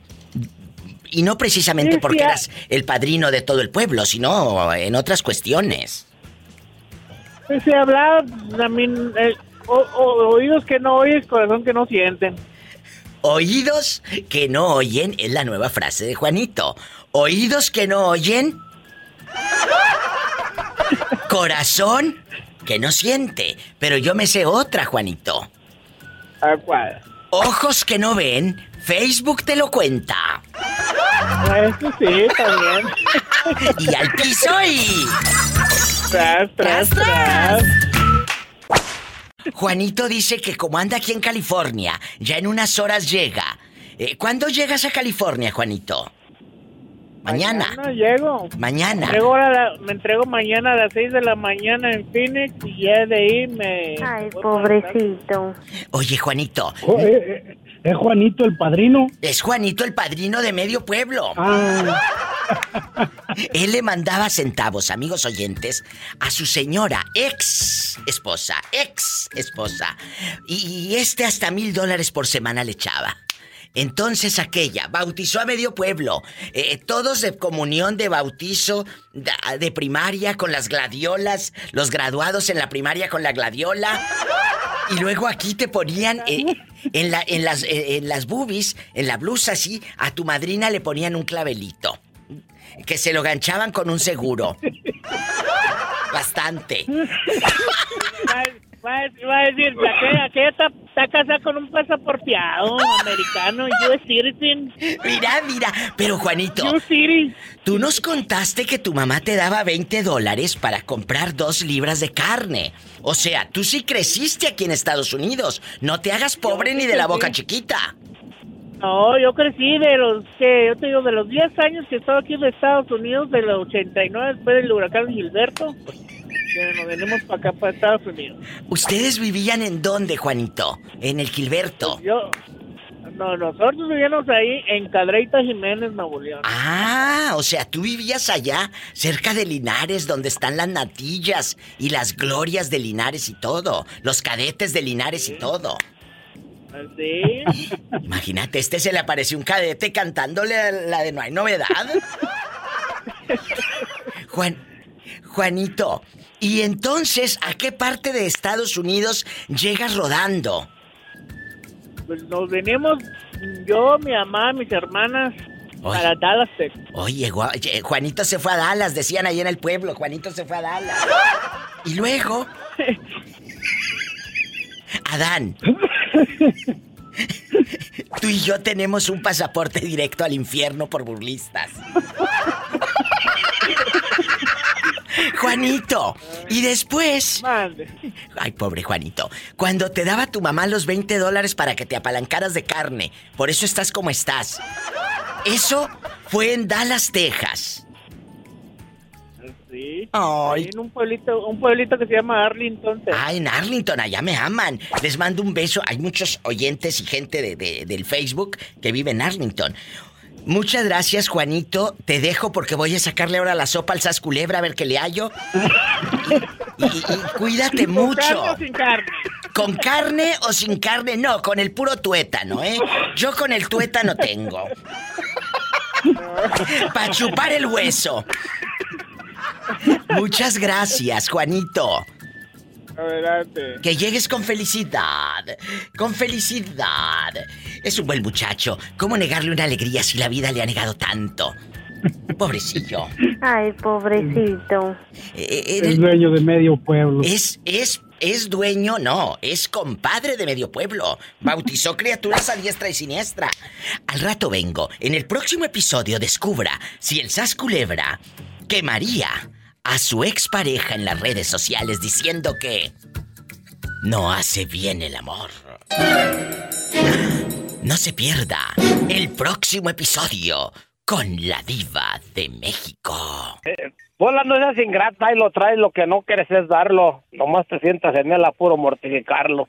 Y no precisamente porque eras el padrino de todo el pueblo, sino en otras cuestiones. Se habla también, eh, oídos que no oyes, corazón que no sienten. Oídos que no oyen es la nueva frase de Juanito. Oídos que no oyen. Corazón que no siente. Pero yo me sé otra, Juanito. ¿A cuál? Ojos que no ven, Facebook te lo cuenta. Eso sí, también. y al piso y. Tras, tras, tras. Juanito dice que como anda aquí en California, ya en unas horas llega. Eh, ¿Cuándo llegas a California, Juanito? Mañana. Mañana llego. Mañana. Me entrego, mañana a las 6 de la mañana en Phoenix y ya de ahí me... Ay, pobrecito. Oye, Juanito. Oh, eh, eh, ¿Es Juanito el padrino? Es Juanito el padrino de medio pueblo. Ah. Él le mandaba centavos, amigos oyentes, a su señora, ex esposa, ex esposa. Y, este hasta mil dólares por semana le echaba. Entonces aquella bautizó a medio pueblo, eh, todos de comunión de bautizo de, primaria con las gladiolas, los graduados en la primaria con la gladiola. Y luego aquí te ponían eh, en, la, en, las, eh, en las boobies, en la blusa así, a tu madrina le ponían un clavelito. Que se lo ganchaban con un seguro. Bastante. Va, a decir, aquella, está, está, casada con un pasaporteado americano, US citizen. Mira, mira, pero Juanito, tú nos contaste que tu mamá te daba 20 dólares para comprar dos libras de carne. O sea, tú sí creciste aquí en Estados Unidos. No te hagas pobre ni de la boca chiquita. No, yo crecí de los, que yo te digo, de los 10 años que estaba aquí en Estados Unidos, de los 89 después del huracán Gilberto nos venimos para acá, para Estados Unidos. ¿Ustedes vivían en dónde, Juanito? ¿En el Gilberto? Pues yo... No, nosotros vivíamos ahí en Cadreita Jiménez, Nuevo León. Ah, o sea, tú vivías allá, cerca de Linares, donde están las natillas y las glorias de Linares y todo. Los cadetes de Linares y todo. ¿Sí? Imagínate, este se le apareció un cadete cantándole la de No hay novedad. Juan, Juanito, y entonces, ¿a qué parte de Estados Unidos llegas rodando? Pues nos venimos, yo, mi mamá, mis hermanas, para Dallas, Oye, Juanito se fue a Dallas, decían ahí en el pueblo, Juanito se fue a Dallas. Y luego... Adán. Tú y yo tenemos un pasaporte directo al infierno por burlistas. Juanito. Y después. Ay, pobre Juanito. Cuando te daba tu mamá los 20 dólares para que te apalancaras de carne, por eso estás como estás. Eso fue en Dallas, Texas. Sí. Ay. En un pueblito, un pueblito que se llama Arlington. Ah, en Arlington, allá me aman. Les mando un beso. Hay muchos oyentes y gente de, del Facebook que vive en Arlington. Muchas gracias, Juanito. Te dejo porque voy a sacarle ahora la sopa al sas culebra a ver qué le hallo. Y, cuídate mucho. ¿Con carne o sin carne? ¿Con carne o sin carne? No, con el puro tuétano, ¿eh? Yo con el tuétano tengo. Para chupar el hueso. Muchas gracias, Juanito. Adelante. Que llegues con felicidad. Con felicidad. Es un buen muchacho. ¿Cómo negarle una alegría si la vida le ha negado tanto? Pobrecillo. Ay, pobrecito. Eh, eh, es dueño de medio pueblo. Es, es, es dueño, no, es compadre de medio pueblo. Bautizó criaturas a diestra y siniestra. Al rato vengo. En el próximo episodio descubra si el Sas Culebra quemaría a su expareja en las redes sociales diciendo que no hace bien el amor. No se pierda el próximo episodio con la diva de México. Eh, bola no seas ingrata y lo traes, lo que no quieres es darlo. Nomás te sientas en el apuro mortificarlo.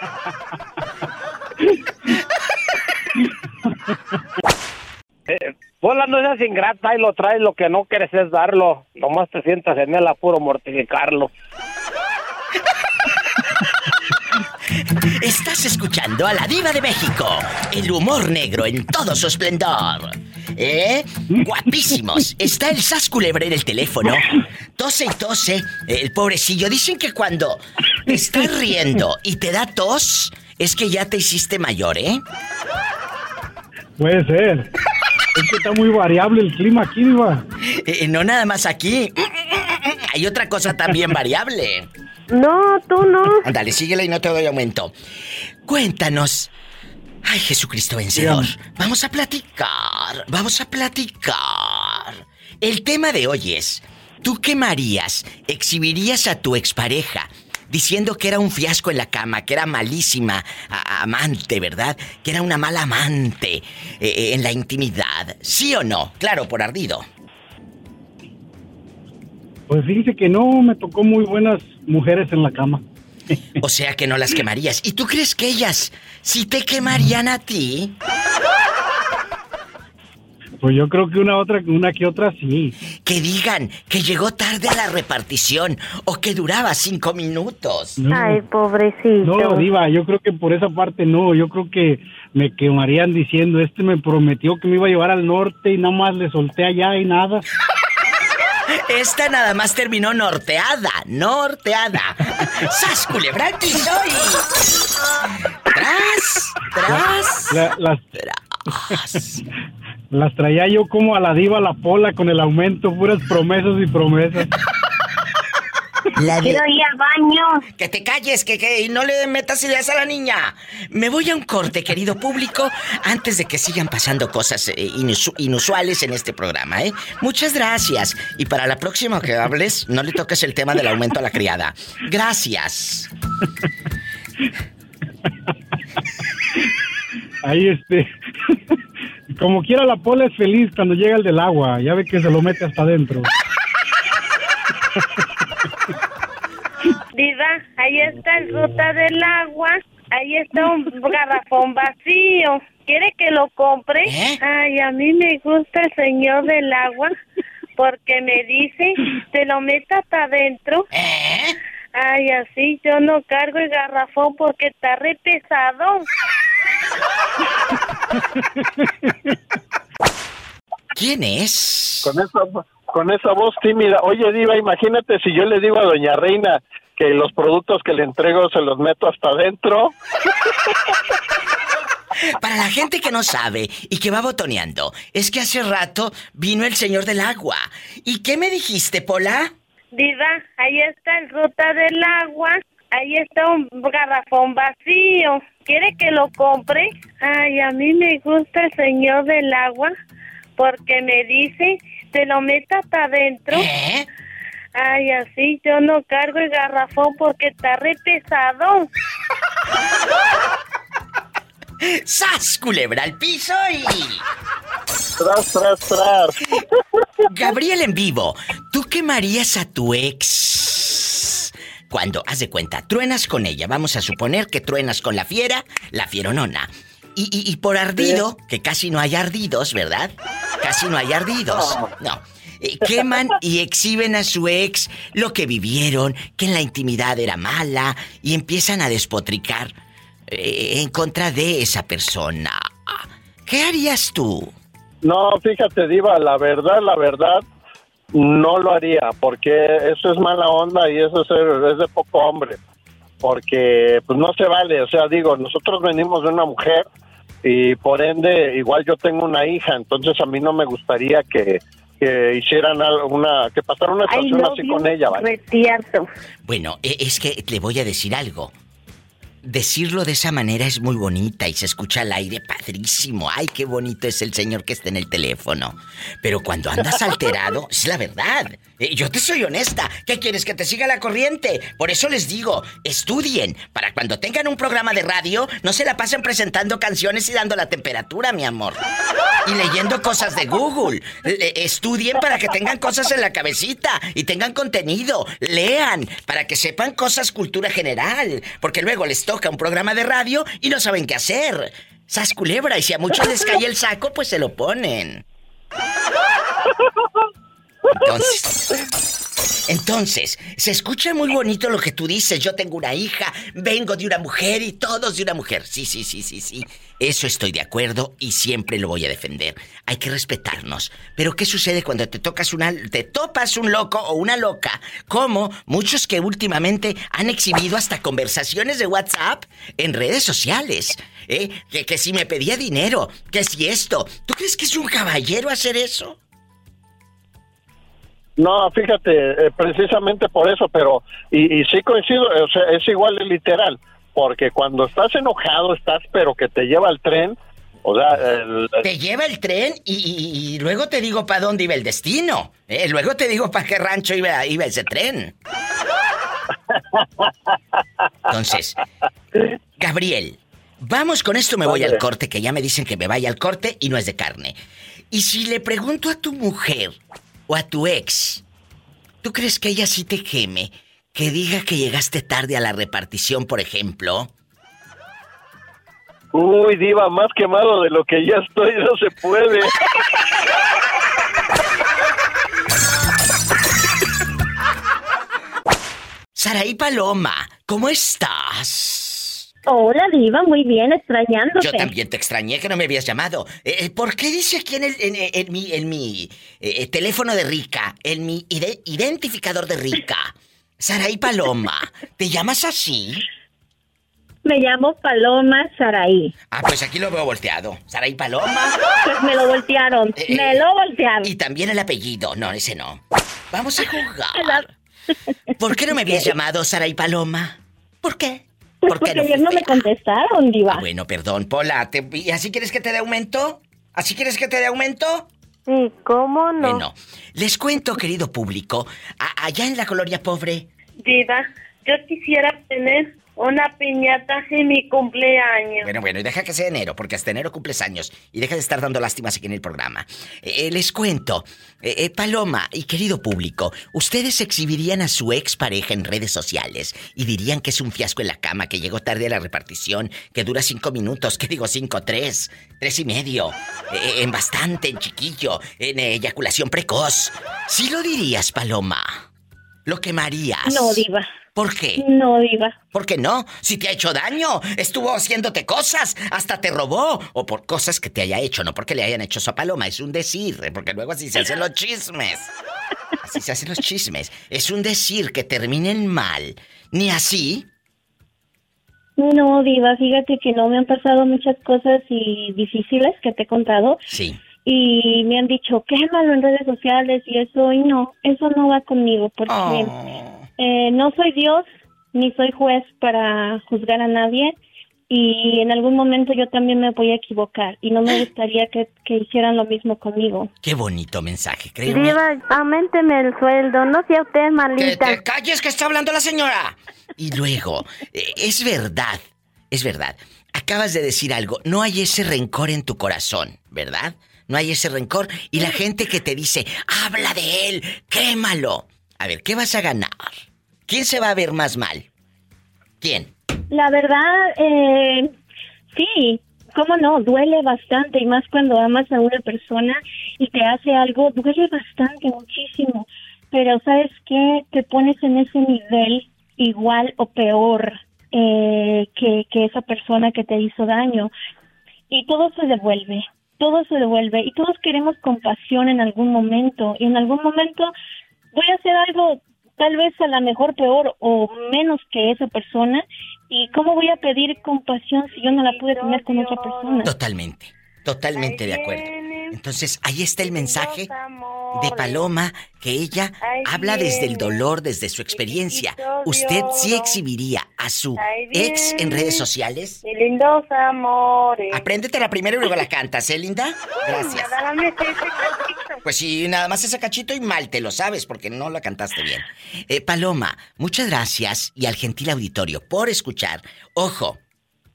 eh, Bola no seas ingrata y lo traes, lo que no quieres es darlo. Nomás te sientas en el apuro mortificarlo. Estás escuchando a la diva de México. El humor negro en todo su esplendor. ¿Eh? Guapísimos. Está el Sas Culebre en el teléfono. Tose y tose. El pobrecillo. Dicen que cuando estás riendo y te da tos, es que ya te hiciste mayor, ¿eh? Puede ser. Es que está muy variable el clima aquí, diva. Eh, no nada más aquí. Hay otra cosa también variable. No, tú no. Ándale, síguela y no te doy aumento. Cuéntanos. Ay, Jesucristo vencedor. Vamos a platicar. Vamos a platicar. El tema de hoy es: ¿tú qué marías? ¿Exhibirías a tu expareja? Diciendo que era un fiasco en la cama, que era malísima amante, ¿verdad? Que era una mala amante eh, eh, en la intimidad. ¿Sí o no? Claro, por ardido. Pues fíjese que no, me tocó muy buenas mujeres en la cama. O sea que no las quemarías. ¿Y tú crees que ellas sí te quemarían a ti? Pues yo creo que una otra, una que otra sí. Que digan que llegó tarde a la repartición o que duraba cinco minutos. Ay, pobrecito. No, Diva, yo creo que por esa parte no. Yo creo que me quemarían diciendo, este me prometió que me iba a llevar al norte y nada más le solté allá y nada. Esta nada más terminó norteada, norteada. ¡Sas, culebra, soy! ¡Tras! ¡Tras! las, las traía yo como a la diva la pola con el aumento, puras promesas y promesas. La Quiero ir al baño. Que te calles, que, que no le metas ideas a la niña. Me voy a un corte, querido público, antes de que sigan pasando cosas eh, inusuales en este programa, ¿eh? Muchas gracias. Y para la próxima que hables, no le toques el tema del aumento a la criada. Gracias. Ahí este. Como quiera la pola es feliz cuando llega el del agua. Ya ve que se lo mete hasta adentro. Diva, ahí está el ruta del agua. Ahí está un garrafón vacío. ¿Quiere que lo compre? ¿Eh? Ay, a mí me gusta el señor del agua porque me dice, te lo meta hasta adentro. ¿Eh? Ay, así yo no cargo el garrafón porque está re pesado. ¿Quién es? Con esa, con esa voz tímida. Oye, Diva, imagínate si yo le digo a Doña Reina que los productos que le entrego se los meto hasta adentro. Para la gente que no sabe y que va botoneando, es que hace rato vino el señor del agua. ¿Y qué me dijiste, Pola? Diva, ahí está el ruta del agua. Ahí está un garrafón vacío. ¿Quiere que lo compre? Ay, a mí me gusta el señor del agua porque me dice, te lo meta hasta adentro. ¿Eh? Ay, así yo no cargo el garrafón porque está re pesado. ¡Sas, culebra al piso y... Tras, tras, tras. Gabriel en vivo, ¿tú quemarías a tu ex? Cuando, haz de cuenta, truenas con ella, vamos a suponer que truenas con la fiera, la fieronona. Y, y, y por ardido, que casi no hay ardidos, ¿verdad? Casi no hay ardidos. No. Eh, queman y exhiben a su ex lo que vivieron, que en la intimidad era mala, y empiezan a despotricar eh, en contra de esa persona. ¿Qué harías tú? No, fíjate, Diva, la verdad, la verdad, no lo haría, porque eso es mala onda y eso es, es de poco hombre. Porque, pues no se vale, o sea, digo, nosotros venimos de una mujer y por ende, igual yo tengo una hija, entonces a mí no me gustaría que, que hicieran alguna, que pasara una situación así con ella, ¿vale? Bueno, e, es que le voy a decir algo. Decirlo de esa manera es muy bonita y se escucha al aire padrísimo. Ay, qué bonito es el señor que está en el teléfono. Pero cuando andas alterado, es la verdad. Eh, yo te soy honesta. ¿Qué quieres que te siga la corriente? Por eso les digo, estudien para cuando tengan un programa de radio, no se la pasen presentando canciones y dando la temperatura, mi amor. Y leyendo cosas de Google. estudien para que tengan cosas en la cabecita y tengan contenido. Lean para que sepan cosas cultura general, porque luego les toca un programa de radio y no saben qué hacer. Sas culebra, y si a muchos les cae el saco, pues se lo ponen. Entonces, Entonces, se escucha muy bonito lo que tú dices. Yo tengo una hija, vengo de una mujer y todos de una mujer. Sí, sí, sí, sí, sí. Eso estoy de acuerdo y siempre lo voy a defender. Hay que respetarnos. Pero ¿qué sucede cuando te tocas una te topas un loco o una loca? Como muchos que últimamente han exhibido hasta conversaciones de WhatsApp en redes sociales. ¿Eh? Que, que si me pedía dinero, que si esto. ¿Tú crees que es un caballero hacer eso? No, fíjate, eh, precisamente por eso, pero, y, sí coincido, o sea, es igual de literal, porque cuando estás enojado, estás, pero que te lleva el tren, o sea, te lleva el tren y, luego te digo para dónde iba el destino. ¿eh? Luego te digo para qué rancho iba, iba ese tren. Entonces, Gabriel, vamos con esto, me voy al corte, que ya me dicen que me vaya al corte y no es de carne. Y si le pregunto a tu mujer, o a tu ex, ¿tú crees que ella sí te geme? Que diga que llegaste tarde a la repartición, por ejemplo. Uy, diva, más quemado de lo que ya estoy, no se puede. Saraí Paloma, ¿cómo estás? Hola, Diva, muy bien, extrañándote. Yo también te extrañé que no me habías llamado. Eh, eh, ¿Por qué dice aquí en, el, en, mi, en mi eh, teléfono de Rica, en mi identificador de Rica, Saraí Paloma? ¿Te llamas así? Me llamo Paloma Saraí. Ah, pues aquí lo veo volteado. Saraí Paloma. Pues me lo voltearon. me lo voltearon. Y también el apellido. No, ese no. Vamos a jugar. ¿Por qué no me habías llamado Saraí Paloma? ¿Por qué? Porque ayer no me contestaron, Diva. Ah, bueno, perdón, Pola. ¿Y así quieres que te dé aumento? ¿Así quieres que te dé aumento? Sí, ¿cómo no? Bueno, les cuento, querido público, allá en la colonia pobre. Diva, yo quisiera tener una piñata en mi cumpleaños. Bueno, bueno, y deja que sea enero, porque hasta enero cumples años. Y deja de estar dando lástimas aquí en el programa. Eh, eh, les cuento, eh, Paloma y querido público, ustedes exhibirían a su ex pareja en redes sociales y dirían que es un fiasco en la cama, que llegó tarde a la repartición, que dura cinco minutos, que digo cinco, tres, tres y medio, en bastante, en chiquillo, en eyaculación precoz. ¿Sí lo dirías, Paloma? ¿Lo quemarías? No, diva. ¿Por qué? No, diva. ¿Por qué no? Si te ha hecho daño, estuvo haciéndote cosas, hasta te robó. O por cosas que te haya hecho, no porque le hayan hecho su paloma, es un decir, porque luego así se hacen los chismes. Así se hacen los chismes. Es un decir que terminen mal. ¿Ni así? No, diva, fíjate que no me han pasado muchas cosas y difíciles que te he contado. Sí. Y me han dicho, quémalo en redes sociales y eso, y no, eso no va conmigo, porque... Oh. Eh, no soy Dios ni soy juez para juzgar a nadie y en algún momento yo también me voy a equivocar y no me gustaría que, hicieran lo mismo conmigo. Qué bonito mensaje, creo. Diva, aumenteme el sueldo, no sea usted malita. Que te calles que está hablando la señora. Y luego, eh, es verdad, es verdad. Acabas de decir algo, no hay ese rencor en tu corazón, ¿verdad? No hay ese rencor y la gente que te dice, habla de él, quémalo. A ver, ¿qué vas a ganar? ¿Quién se va a ver más mal? ¿Quién? La verdad, eh, sí, cómo no, duele bastante y más cuando amas a una persona y te hace algo, duele bastante, muchísimo. Pero sabes qué, te pones en ese nivel igual o peor eh, que, que esa persona que te hizo daño y todo se devuelve, todo se devuelve y todos queremos compasión en algún momento y en algún momento voy a hacer algo tal vez a la mejor peor o menos que esa persona y cómo voy a pedir compasión si yo no la pude tener con otra persona. Totalmente, totalmente de acuerdo. Entonces, ahí está el mensaje de Paloma, que ella habla desde el dolor, desde su experiencia. ¿Usted sí exhibiría a su ex en redes sociales? lindos amores. Apréndetela primero y luego la cantas, ¿eh, Linda? Gracias. Pues sí, nada más ese cachito y mal te lo sabes porque no la cantaste bien. Eh, Paloma, muchas gracias y al gentil auditorio por escuchar. Ojo,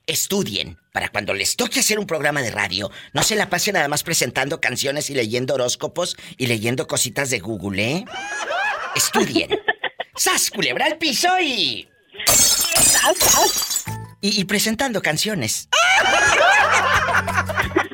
estudien para cuando les toque hacer un programa de radio, no se la pasen nada más presentando canciones y leyendo horóscopos y leyendo cositas de Google, ¿eh? Estudien. ¡Sas, culebra al piso y... y... Y presentando canciones.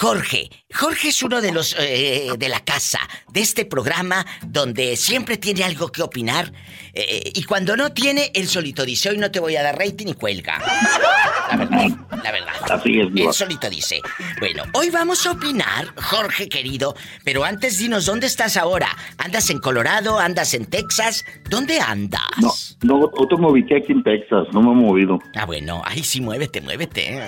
Jorge, Jorge es uno de los eh, de la casa, de este programa, donde siempre tiene algo que opinar. Eh, y cuando no tiene, él solito dice, hoy no te voy a dar rating y cuelga. La verdad, la verdad. Así es, Él solito dice. Bueno, hoy vamos a opinar, Jorge querido, pero antes dinos, ¿dónde estás ahora? ¿Andas en Colorado? ¿Andas en Texas? ¿Dónde andas? No, no, otro ubiqué aquí en Texas, no me he movido. Ah, bueno, ay, sí, muévete, muévete.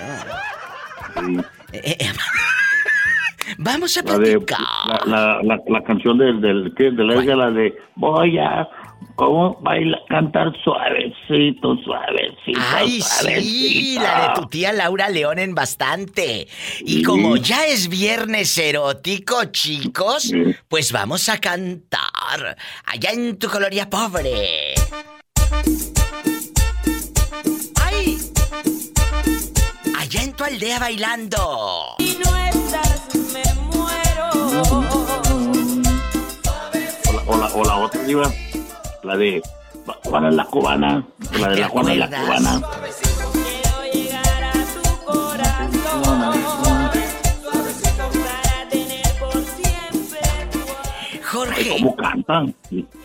Sí. Eh, eh, vamos a platicar. la, la, la, canción del, del, ¿qué? de la, la de voy a ¿Cómo baila, cantar suavecito, suavecito? Ay, sí, la de tu tía Laura León en bastante. Y como ya es viernes erótico, chicos, pues vamos a cantar. Allá en tu coloría pobre. Tu aldea bailando. Y no estás, me muero. Hola, hola, hola, otra diva la de Juana la Cubana, la de la Juana la Cubana. Jorge. ¿Cómo cantan?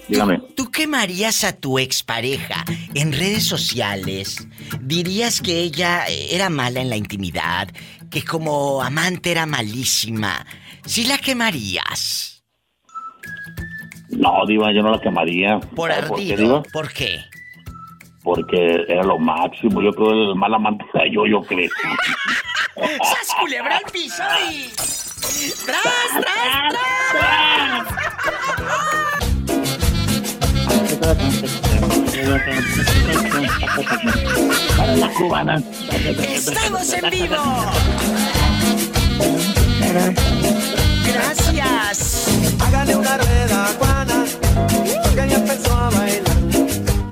Dígame. ¿Tú quemarías a tu expareja en redes sociales? ¿Dirías que ella era mala en la intimidad? ¿Que como amante era malísima? ¿Sí la quemarías? No, Diva, yo no la quemaría. ¿Por ardido? ¿Por qué, Porque era lo máximo. Yo creo que el mal amante yo, yo creo. ¡Sas culebra al piso y... ¡Tras, tras, tras! Para la cubana. ¡Estamos en vivo! Gracias. Hágale una rueda, Juana, porque ya empezó a bailar.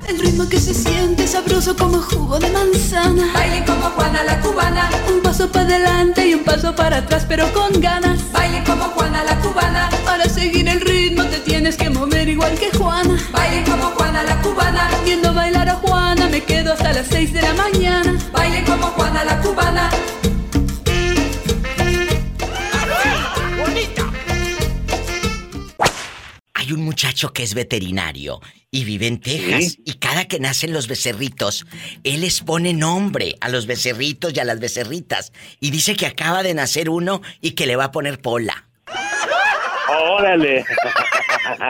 El ritmo que se siente sabroso como jugo de manzana. Baile como Juana la cubana. Un paso para adelante paso para atrás, pero con ganas. Baile como Juana la cubana. Para seguir el ritmo te tienes que mover igual que Juana. Baile como Juana la cubana. Viendo bailar a Juana me quedo hasta las 6 de la mañana. Baile como Juana la cubana. Hay un muchacho que es veterinario y vive en Texas y cada que nacen los becerritos, él les pone nombre a los becerritos y a las becerritas y dice que acaba de nacer uno y que le va a poner Pola. ¡Órale!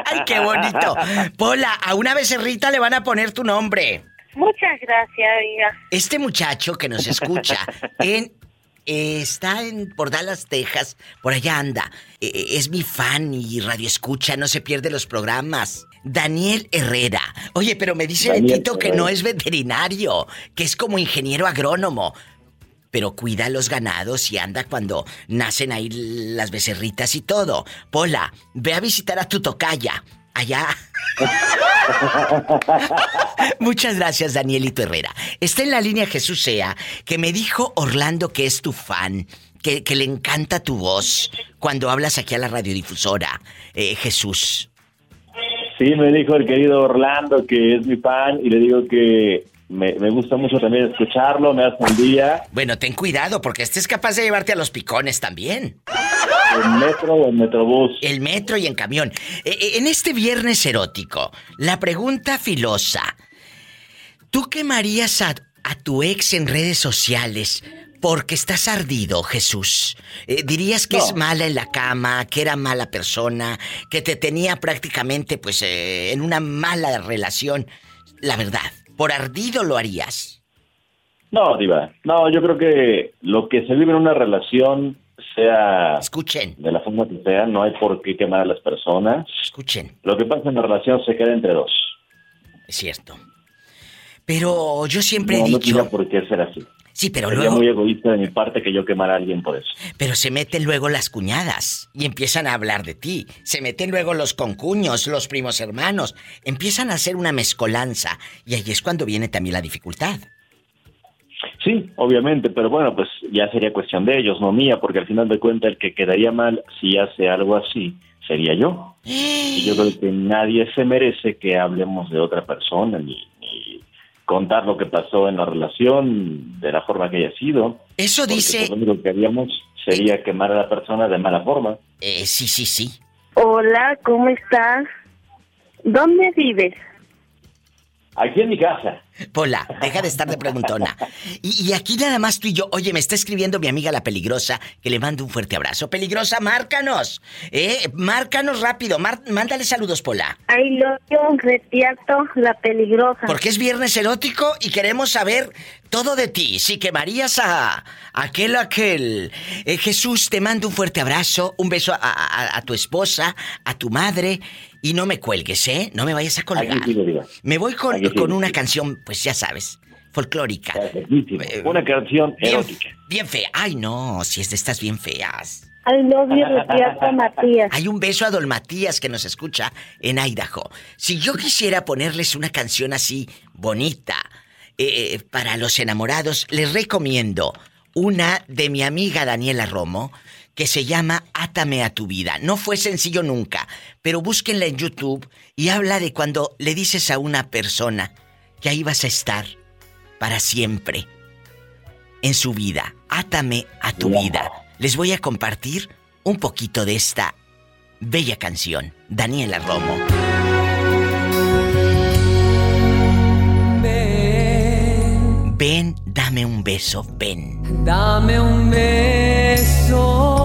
¡Ay, qué bonito! Pola, a una becerrita le van a poner tu nombre. Muchas gracias, amiga. Este muchacho que nos escucha en eh, está en por Dallas, Texas, por allá anda. Eh, eh, es mi fan y radio escucha, no se pierde los programas. Daniel Herrera. Oye, pero me dice Betito que no es veterinario, que es como ingeniero agrónomo. Pero cuida los ganados y anda cuando nacen ahí las becerritas y todo. Pola, ve a visitar a tu tocaya. Allá. Muchas gracias, Danielito Herrera. Está en la línea Jesús Sea, que me dijo Orlando que es tu fan, que, le encanta tu voz cuando hablas aquí a la radiodifusora. Eh, Jesús. Sí, me dijo el querido Orlando que es mi fan y le digo que me, gusta mucho también escucharlo, me hace un día. Bueno, ten cuidado porque este es capaz de llevarte a los picones también. En metro o en metrobús. El metro y en camión. Eh, eh, en este viernes erótico, la pregunta filosa. ¿Tú quemarías a, a tu ex en redes sociales porque estás ardido, Jesús. Eh, ¿Dirías que es mala en la cama, que era mala persona, que te tenía prácticamente pues en una mala relación? La verdad, ¿por ardido lo harías? No, Diva. No, yo creo que lo que se vive en una relación sea Escuchen. de la forma que sea, no hay por qué quemar a las personas. Escuchen. Lo que pasa en la relación se queda entre dos. Es cierto. Pero yo siempre no, he dicho... No por qué ser así. Sí, pero Sería luego... muy egoísta de mi parte que yo quemara a alguien por eso. Pero se meten luego las cuñadas y empiezan a hablar de ti. Se meten luego los concuños, los primos hermanos. Empiezan a hacer una mezcolanza y ahí es cuando viene también la dificultad. Sí, obviamente, pero bueno, pues ya sería cuestión de ellos, no mía, porque al final de cuentas el que quedaría mal si hace algo así sería yo. Y yo creo que nadie se merece que hablemos de otra persona ni, ni contar lo que pasó en la relación de la forma que haya sido. Eso dice... Lo único que haríamos sería quemar a la persona de mala forma. Eh, sí, sí, sí. Hola, ¿cómo estás? ¿Dónde vives? Aquí en mi casa. Pola, deja de estar de preguntona. Y, y, aquí nada más tú y yo. Oye, me está escribiendo mi amiga la peligrosa, que le mando un fuerte abrazo. Peligrosa, márcanos. Eh, márcanos rápido. mándale saludos, Pola. Ay, lo retiato la peligrosa. Porque es viernes erótico y queremos saber todo de ti. Si quemarías a, aquel aquel. Eh, Jesús, te mando un fuerte abrazo, un beso a, a tu esposa, a tu madre y no me cuelgues, ¿eh? No me vayas a colgar. me voy con, con una canción, pues ya sabes, folclórica. Eh, una canción erótica. Bien fea. Ay, no, si es de estas bien feas. Ay, no, bien Matías. Hay un beso a Don Matías que nos escucha en Idaho. Si yo quisiera ponerles una canción así, bonita, eh, para los enamorados, les recomiendo una de mi amiga Daniela Romo, que se llama Átame a tu vida. No fue sencillo nunca, pero búsquenla en YouTube y habla de cuando le dices a una persona que ahí vas a estar para siempre en su vida. Átame a tu vida. Les voy a compartir un poquito de esta bella canción, Daniela Romo. Ven, ven, dame un beso, ven. Dame un beso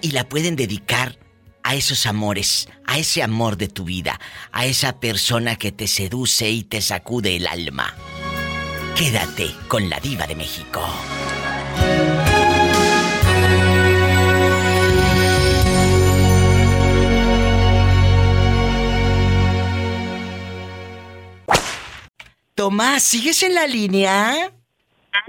y la pueden dedicar a esos amores, a ese amor de tu vida, a esa persona que te seduce y te sacude el alma. Quédate con la diva de México. Tomás, ¿sigues en la línea?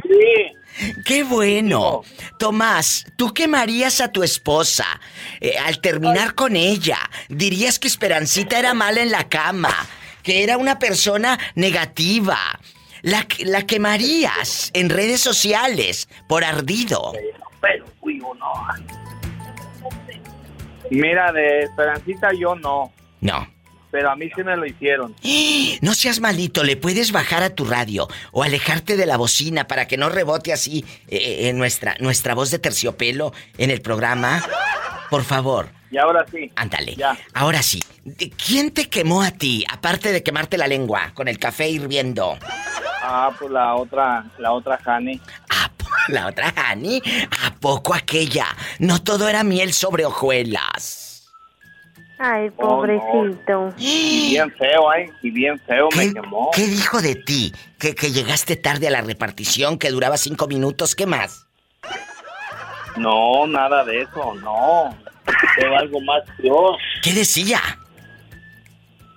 Sí. ¡Qué bueno! Tomás, ¿tú quemarías a tu esposa eh, al terminar con ella? ¿Dirías que Esperancita era mala en la cama? ¿Que era una persona negativa? ¿La, la quemarías en redes sociales por ardido? Mira, de Esperancita yo no. No pero a mí sí me lo hicieron. No seas malito, le puedes bajar a tu radio o alejarte de la bocina para que no rebote así eh, en nuestra, nuestra voz de terciopelo en el programa. Por favor. Y ahora sí. Ándale. Ya. Ahora sí. ¿Quién te quemó a ti, aparte de quemarte la lengua con el café hirviendo? Ah, pues la otra, la otra Hani. Ah, la otra Hani. ¿A poco aquella? No todo era miel sobre hojuelas. Ay, pobrecito. Y bien feo, ay, y bien feo me quemó. ¿Qué dijo de ti? ¿Que, ¿Que llegaste tarde a la repartición, que duraba cinco minutos, ¿qué más? No, nada de eso, no. Fue algo más peor. ¿Qué decía?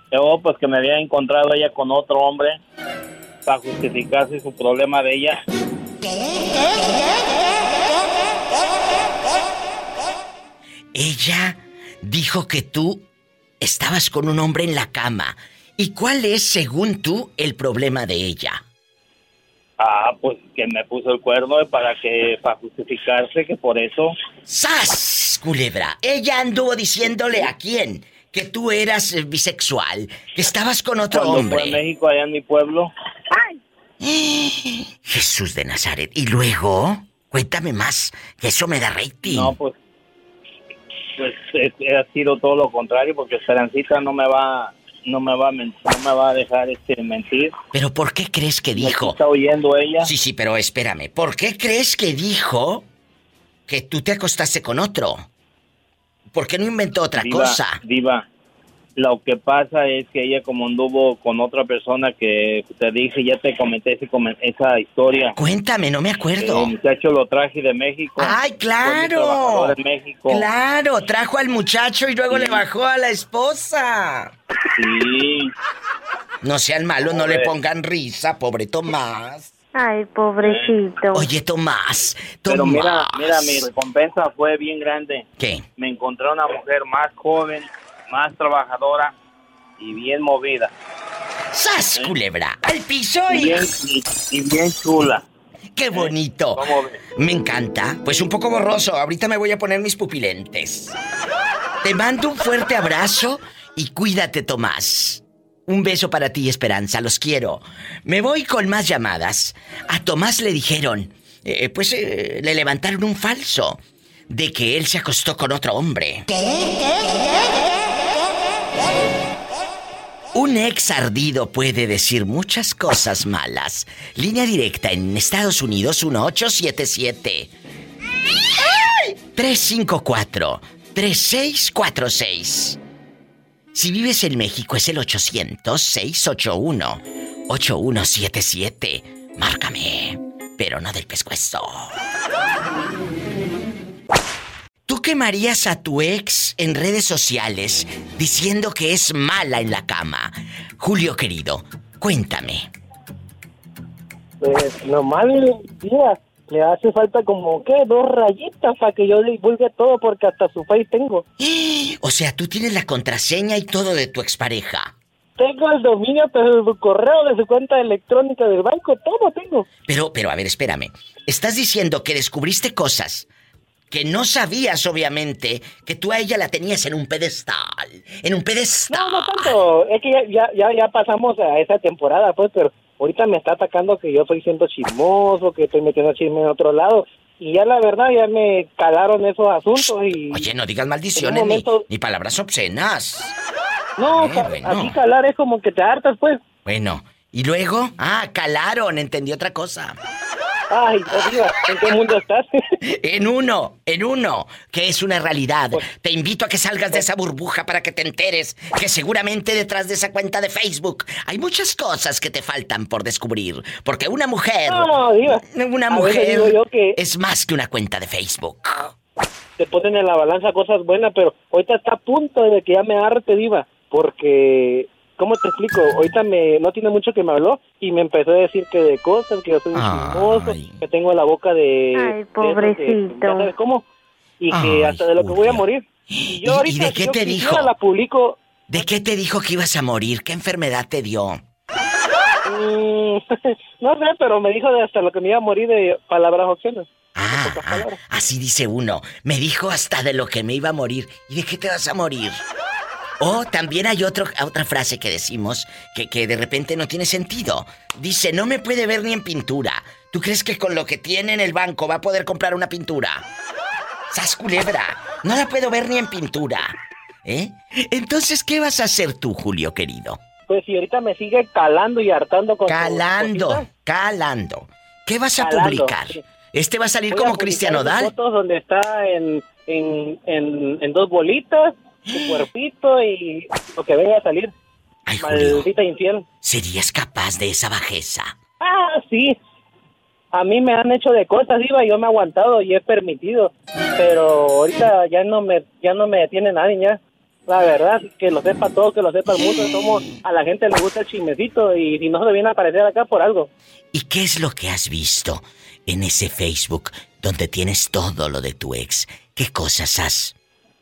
Yo, pues que me había encontrado ella con otro hombre para justificarse su problema de ella. Ella dijo que tú estabas con un hombre en la cama. ¿Y cuál es, según tú, el problema de ella? Ah, pues que me puso el cuerno para que para justificarse que por eso. ¡Sas! Culebra. Ella anduvo diciéndole a quién que tú eras bisexual, que estabas con otro hombre. Fue en México, allá en mi pueblo. ¡Ay! Jesús de Nazaret. ¿Y luego? Cuéntame más, que eso me da rating. No, pues pues ha sido todo lo contrario porque Esperancita no me va no me va a no me va a dejar este mentir. Pero ¿por qué crees que dijo? está oyendo ella? Sí, sí, pero espérame. ¿Por qué crees que dijo que tú te acostaste con otro? ¿Por qué no inventó otra cosa? Diva, lo que pasa es que ella como anduvo con otra persona que te dije, ya te comenté esa historia. Cuéntame, no me acuerdo. El muchacho lo traje de México. ¡Ay, claro! Claro, trajo al muchacho y luego le bajó a la esposa. Sí. No sean malos, no le pongan risa, pobre Tomás. Ay, pobrecito. Oye, Tomás, Tomás. Pero mira, mira, mi recompensa fue bien grande. ¿Qué? Me encontré una mujer más joven, más trabajadora y bien movida. ¡Sas, culebra! ¡Al piso y... Bien, y, bien chula. ¡Qué bonito! Me encanta. Pues un poco borroso. Ahorita me voy a poner mis pupilentes. Te mando un fuerte abrazo y cuídate, Tomás. Un beso para ti, Esperanza. Los quiero. Me voy con más llamadas. A Tomás le dijeron, eh, pues eh, le levantaron un falso de que él se acostó con otro hombre. Un ex ardido puede decir muchas cosas malas. Línea directa en Estados Unidos 1877 354 3646. Si vives en México es el 800 681 8177. Márcame, pero no del pescuezo. ¿Tú quemarías a tu ex en redes sociales diciendo que es mala en la cama? Julio querido, cuéntame. Pues normal, tía, le hace falta como, ¿qué? Dos rayitas para que yo divulgue todo porque hasta su face tengo. O sea, tú tienes la contraseña y todo de tu expareja. Tengo el dominio de su correo, de su cuenta electrónica del banco, todo tengo. Pero, pero, a ver, espérame. Estás diciendo que descubriste cosas que no sabías, obviamente, que tú a ella la tenías en un pedestal. En un pedestal. No, no tanto. Es que ya, ya, ya pasamos a esa temporada, pues, pero ahorita me está atacando que yo estoy siendo chismoso, que estoy metiendo chisme en otro lado. Y ya la verdad, ya me calaron esos asuntos y... Oye, no digas maldiciones ni, palabras obscenas. No, eh, así calar es como que te hartas, pues. Bueno, ¿y luego? Ah, calaron, entendí otra cosa. Ay, ¿en qué mundo estás? en uno, en uno, que es una realidad. Pues- te invito a que salgas de esa burbuja para que te enteres que seguramente detrás de esa cuenta de Facebook hay muchas cosas que te faltan por descubrir. Porque una mujer. No. Una mujer es más que una cuenta de Facebook. Te ponen en la balanza cosas buenas, pero ahorita está a punto de que ya me arte, Diva. Porque ¿cómo te explico? Ahorita me, no tiene mucho que me habló y me empezó a decir que de cosas, que yo soy un chismoso, que tengo la boca de... Ay, pobrecito. sabes cómo? Y que hasta de lo que voy a morir. Y, yo ahorita, de qué te dijo? la publico... ¿De qué te dijo que ibas a morir? ¿Qué enfermedad te dio? Mm, no sé, pero me dijo de hasta lo que me iba a morir de palabras obscenas. Ah, ah, así dice uno. Me dijo hasta de lo que me iba a morir. ¿Y de qué te vas a morir? O también hay otro, otra frase que decimos que, que de repente no tiene sentido. Dice, no me puede ver ni en pintura. ¿Tú crees que con lo que tiene en el banco va a poder comprar una pintura? ¡Sas culebra! No la puedo ver ni en pintura. ¿Eh? Entonces, ¿qué vas a hacer tú, Julio, querido? Pues si ahorita me sigue calando y hartando con Calando, calando. ¿Qué vas a publicar? ¿Este va a salir como Cristiano Dal? fotos donde está en, en, en, en dos bolitas su cuerpito y lo que venga a salir. Ay, Maldita infiel. ¿Serías capaz de esa bajeza? Ah, sí. A mí me han hecho de cosas, Iba, yo me he aguantado y he permitido. Pero ahorita ya no me, ya no me detiene nadie, ya. La verdad, que lo sepa todo, que lo sepa el mundo. Como a la gente le gusta el chismecito y si no se viene a aparecer acá por algo. ¿Y qué es lo que has visto en ese Facebook donde tienes todo lo de tu ex? ¿Qué cosas has,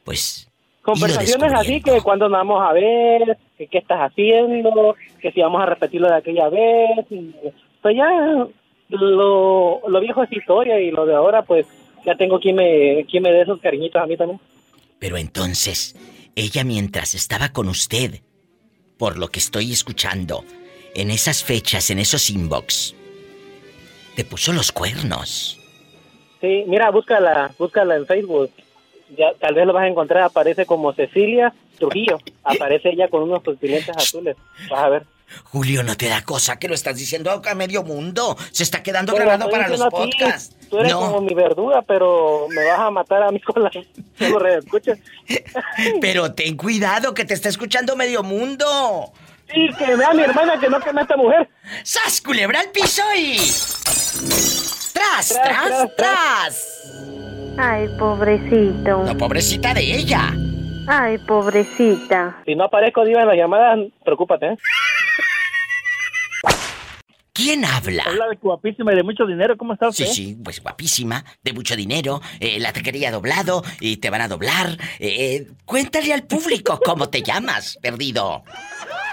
pues, Conversaciones así que cuando nos vamos a ver, que qué estás haciendo, que si vamos a repetirlo de aquella vez. pues ya lo, lo viejo es historia y lo de ahora pues ya tengo quien me, quien me dé esos cariñitos a mí también. Pero entonces, ella mientras estaba con usted, por lo que estoy escuchando, en esas fechas, en esos inbox, te puso los cuernos. Sí, mira, búscala, búscala en Facebook ya tal vez lo vas a encontrar, aparece como Cecilia Trujillo. Aparece ella con unos pupilentes azules. Vas a ver. Julio, no te da cosa que lo estás diciendo a medio mundo. Se está quedando grabado para los podcasts. Tú eres como mi verdura, pero me vas a matar a mí con la escuchas. pero ten cuidado que te está escuchando medio mundo. Sí, que vea a mi hermana que no quema a esta mujer. ¡Sas, culebra al piso y... ¡Tras, tras, tras! Ay, pobrecito. La pobrecita de ella. Ay, pobrecita. Si no aparezco, Diva, en las llamadas, preocúpate, ¿eh? ¿Quién habla? Habla de guapísima y de mucho dinero. ¿Cómo estás? Sí, sí, pues guapísima, de mucho dinero. Eh, la taquería doblado y te van a doblar. Eh, cuéntale al público cómo te llamas, perdido.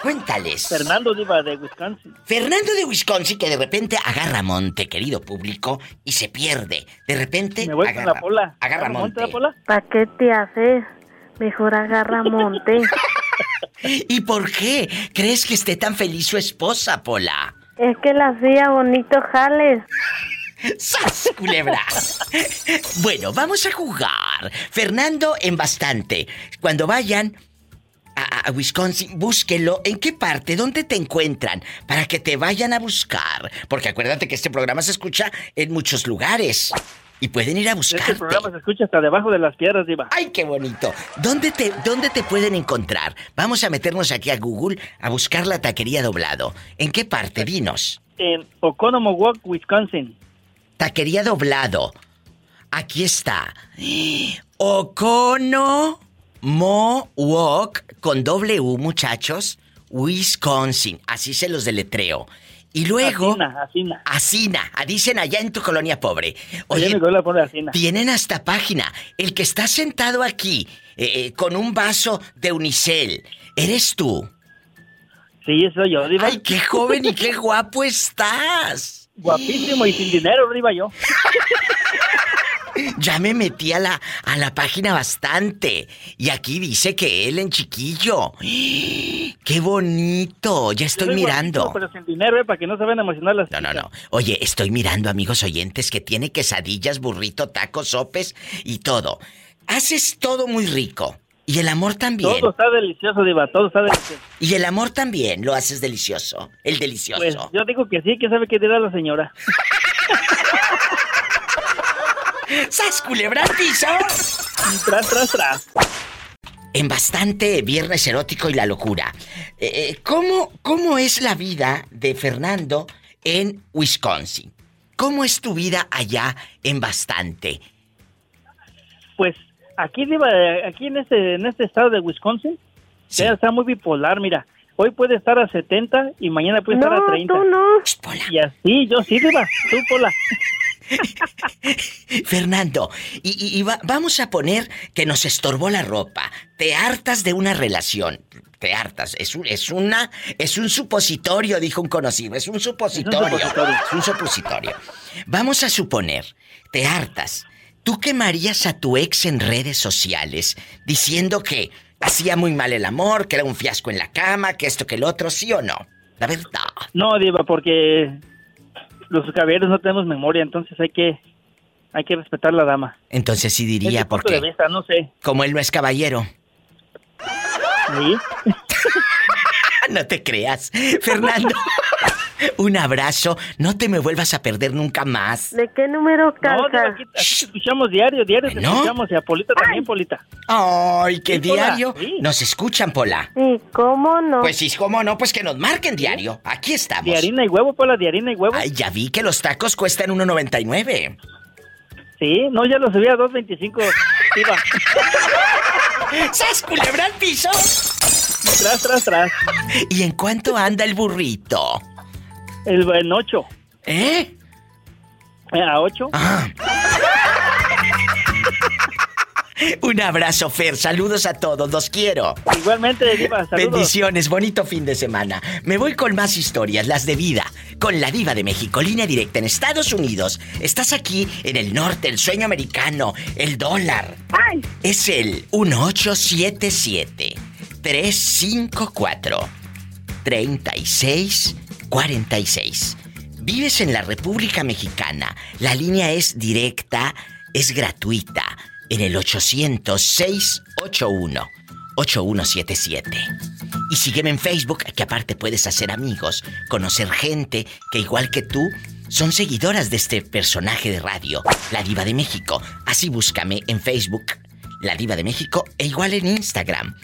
Cuéntales. Fernando Diva de Wisconsin. Fernando de Wisconsin que de repente agarra monte, querido público, y se pierde. De repente Me voy agarra, con la pola. agarra monte. la pola? ¿Para qué te haces? Mejor agarra monte. ¿Y por qué crees que esté tan feliz su esposa, Pola? Es que la hacía bonito jales. ¡Sas, culebra! bueno, vamos a jugar. Fernando en bastante. Cuando vayan a, Wisconsin, búsquenlo. ¿En qué parte? ¿Dónde te encuentran? Para que te vayan a buscar. Porque acuérdate que este programa se escucha en muchos lugares. Y pueden ir a buscarte. Este programa se escucha hasta debajo de las piedras, Diva. ¡Ay, qué bonito! ¿Dónde te, ¿Dónde te pueden encontrar? Vamos a meternos aquí a Google a buscar la taquería doblado. ¿En qué parte? Dinos. En Oconomowoc, Wisconsin. Taquería doblado. Aquí está. Ocono Mo Walk con W, muchachos. Wisconsin. Así se los deletreo. Y luego. Asina, Asina. Asina. Dicen allá en tu colonia pobre. Oye, mi colonia pone Asina. tienen hasta página. El que está sentado aquí eh, eh, con un vaso de unicel. ¿Eres tú? Sí, soy yo, Diva. ¡Ay, qué joven y qué guapo estás! Guapísimo y sin dinero, Diva, yo. Ya me metí a la, a la página bastante. Y aquí dice que él en chiquillo. ¡Qué bonito! Ya estoy mirando. Pero sin dinero, ¿eh? Para que no se vayan a emocionar las No, no, no. Oye, estoy mirando, amigos oyentes, que tiene quesadillas, burrito, tacos, sopes y todo. Haces todo muy rico. Y el amor también. Todo está delicioso, Diva, todo está delicioso. Y el amor también lo haces delicioso. El delicioso. Pues yo digo que sí, que sabe qué dirá la señora. ¡Sas, culebra piso! Tras, tras, tras. En bastante Viernes Erótico y la Locura. Eh, eh, ¿cómo, ¿Cómo es la vida de Fernando en Wisconsin? ¿Cómo es tu vida allá en bastante? Aquí, Diva, aquí en este, en este estado de Wisconsin, ya está muy bipolar, mira. Hoy puede estar a 70 y mañana puede estar a 30. tú no. Y así, yo sí, Diva. Tú, Pola. Fernando, y, y- y va- vamos a poner que nos estorbó la ropa. Te hartas de una relación. Te hartas. Es, un, es una. Es un supositorio, dijo un conocido. Es un supositorio. supositorio. Es un supositorio. Vamos a suponer. Te hartas. ¿Tú quemarías a tu ex en redes sociales diciendo que hacía muy mal el amor, que era un fiasco en la cama, que esto, que el otro, sí o no? La verdad. No, Diva, porque los caballeros no tenemos memoria, entonces hay que hay que respetar a la dama. Entonces sí diría, porque vista, no sé. como él no es caballero. ¿Sí? No te creas. Fernando, un abrazo. No te me vuelvas a perder nunca más. ¿De qué número No, calza? aquí, aquí te escuchamos diario, diario te Bueno. escuchamos. Y a Polita también, Polita. Ay, qué Sí, diario. sí. Nos escuchan, Pola. Sí, ¿cómo no? Pues sí, cómo no, pues que nos marquen diario. Aquí estamos. De harina y huevo, Pola, de harina y huevo. Ay, ya vi que los tacos cuestan 1.99. Sí, no, ya lo subí a 2.25, Diva. ¡Sas, culebra al piso! Tras, tras, tras. ¿Y en cuánto anda el burrito? El en 8. ¿Eh? A 8. Ah. Un abrazo, Fer. Saludos a todos. Los quiero. Igualmente, Diva, saludos. Bendiciones, bonito fin de semana. Me voy con más historias, las de vida, con la diva de México, línea directa en Estados Unidos. Estás aquí en el norte, el sueño americano, el dólar. Es el 1877 354 3646. Vives en la República Mexicana. La línea es directa, es gratuita. En el 800-681. 8177. Y sígueme en Facebook, que aparte puedes hacer amigos, conocer gente que igual que tú son seguidoras de este personaje de radio, La Diva de México. Así búscame en Facebook, La Diva de México, e igual en Instagram.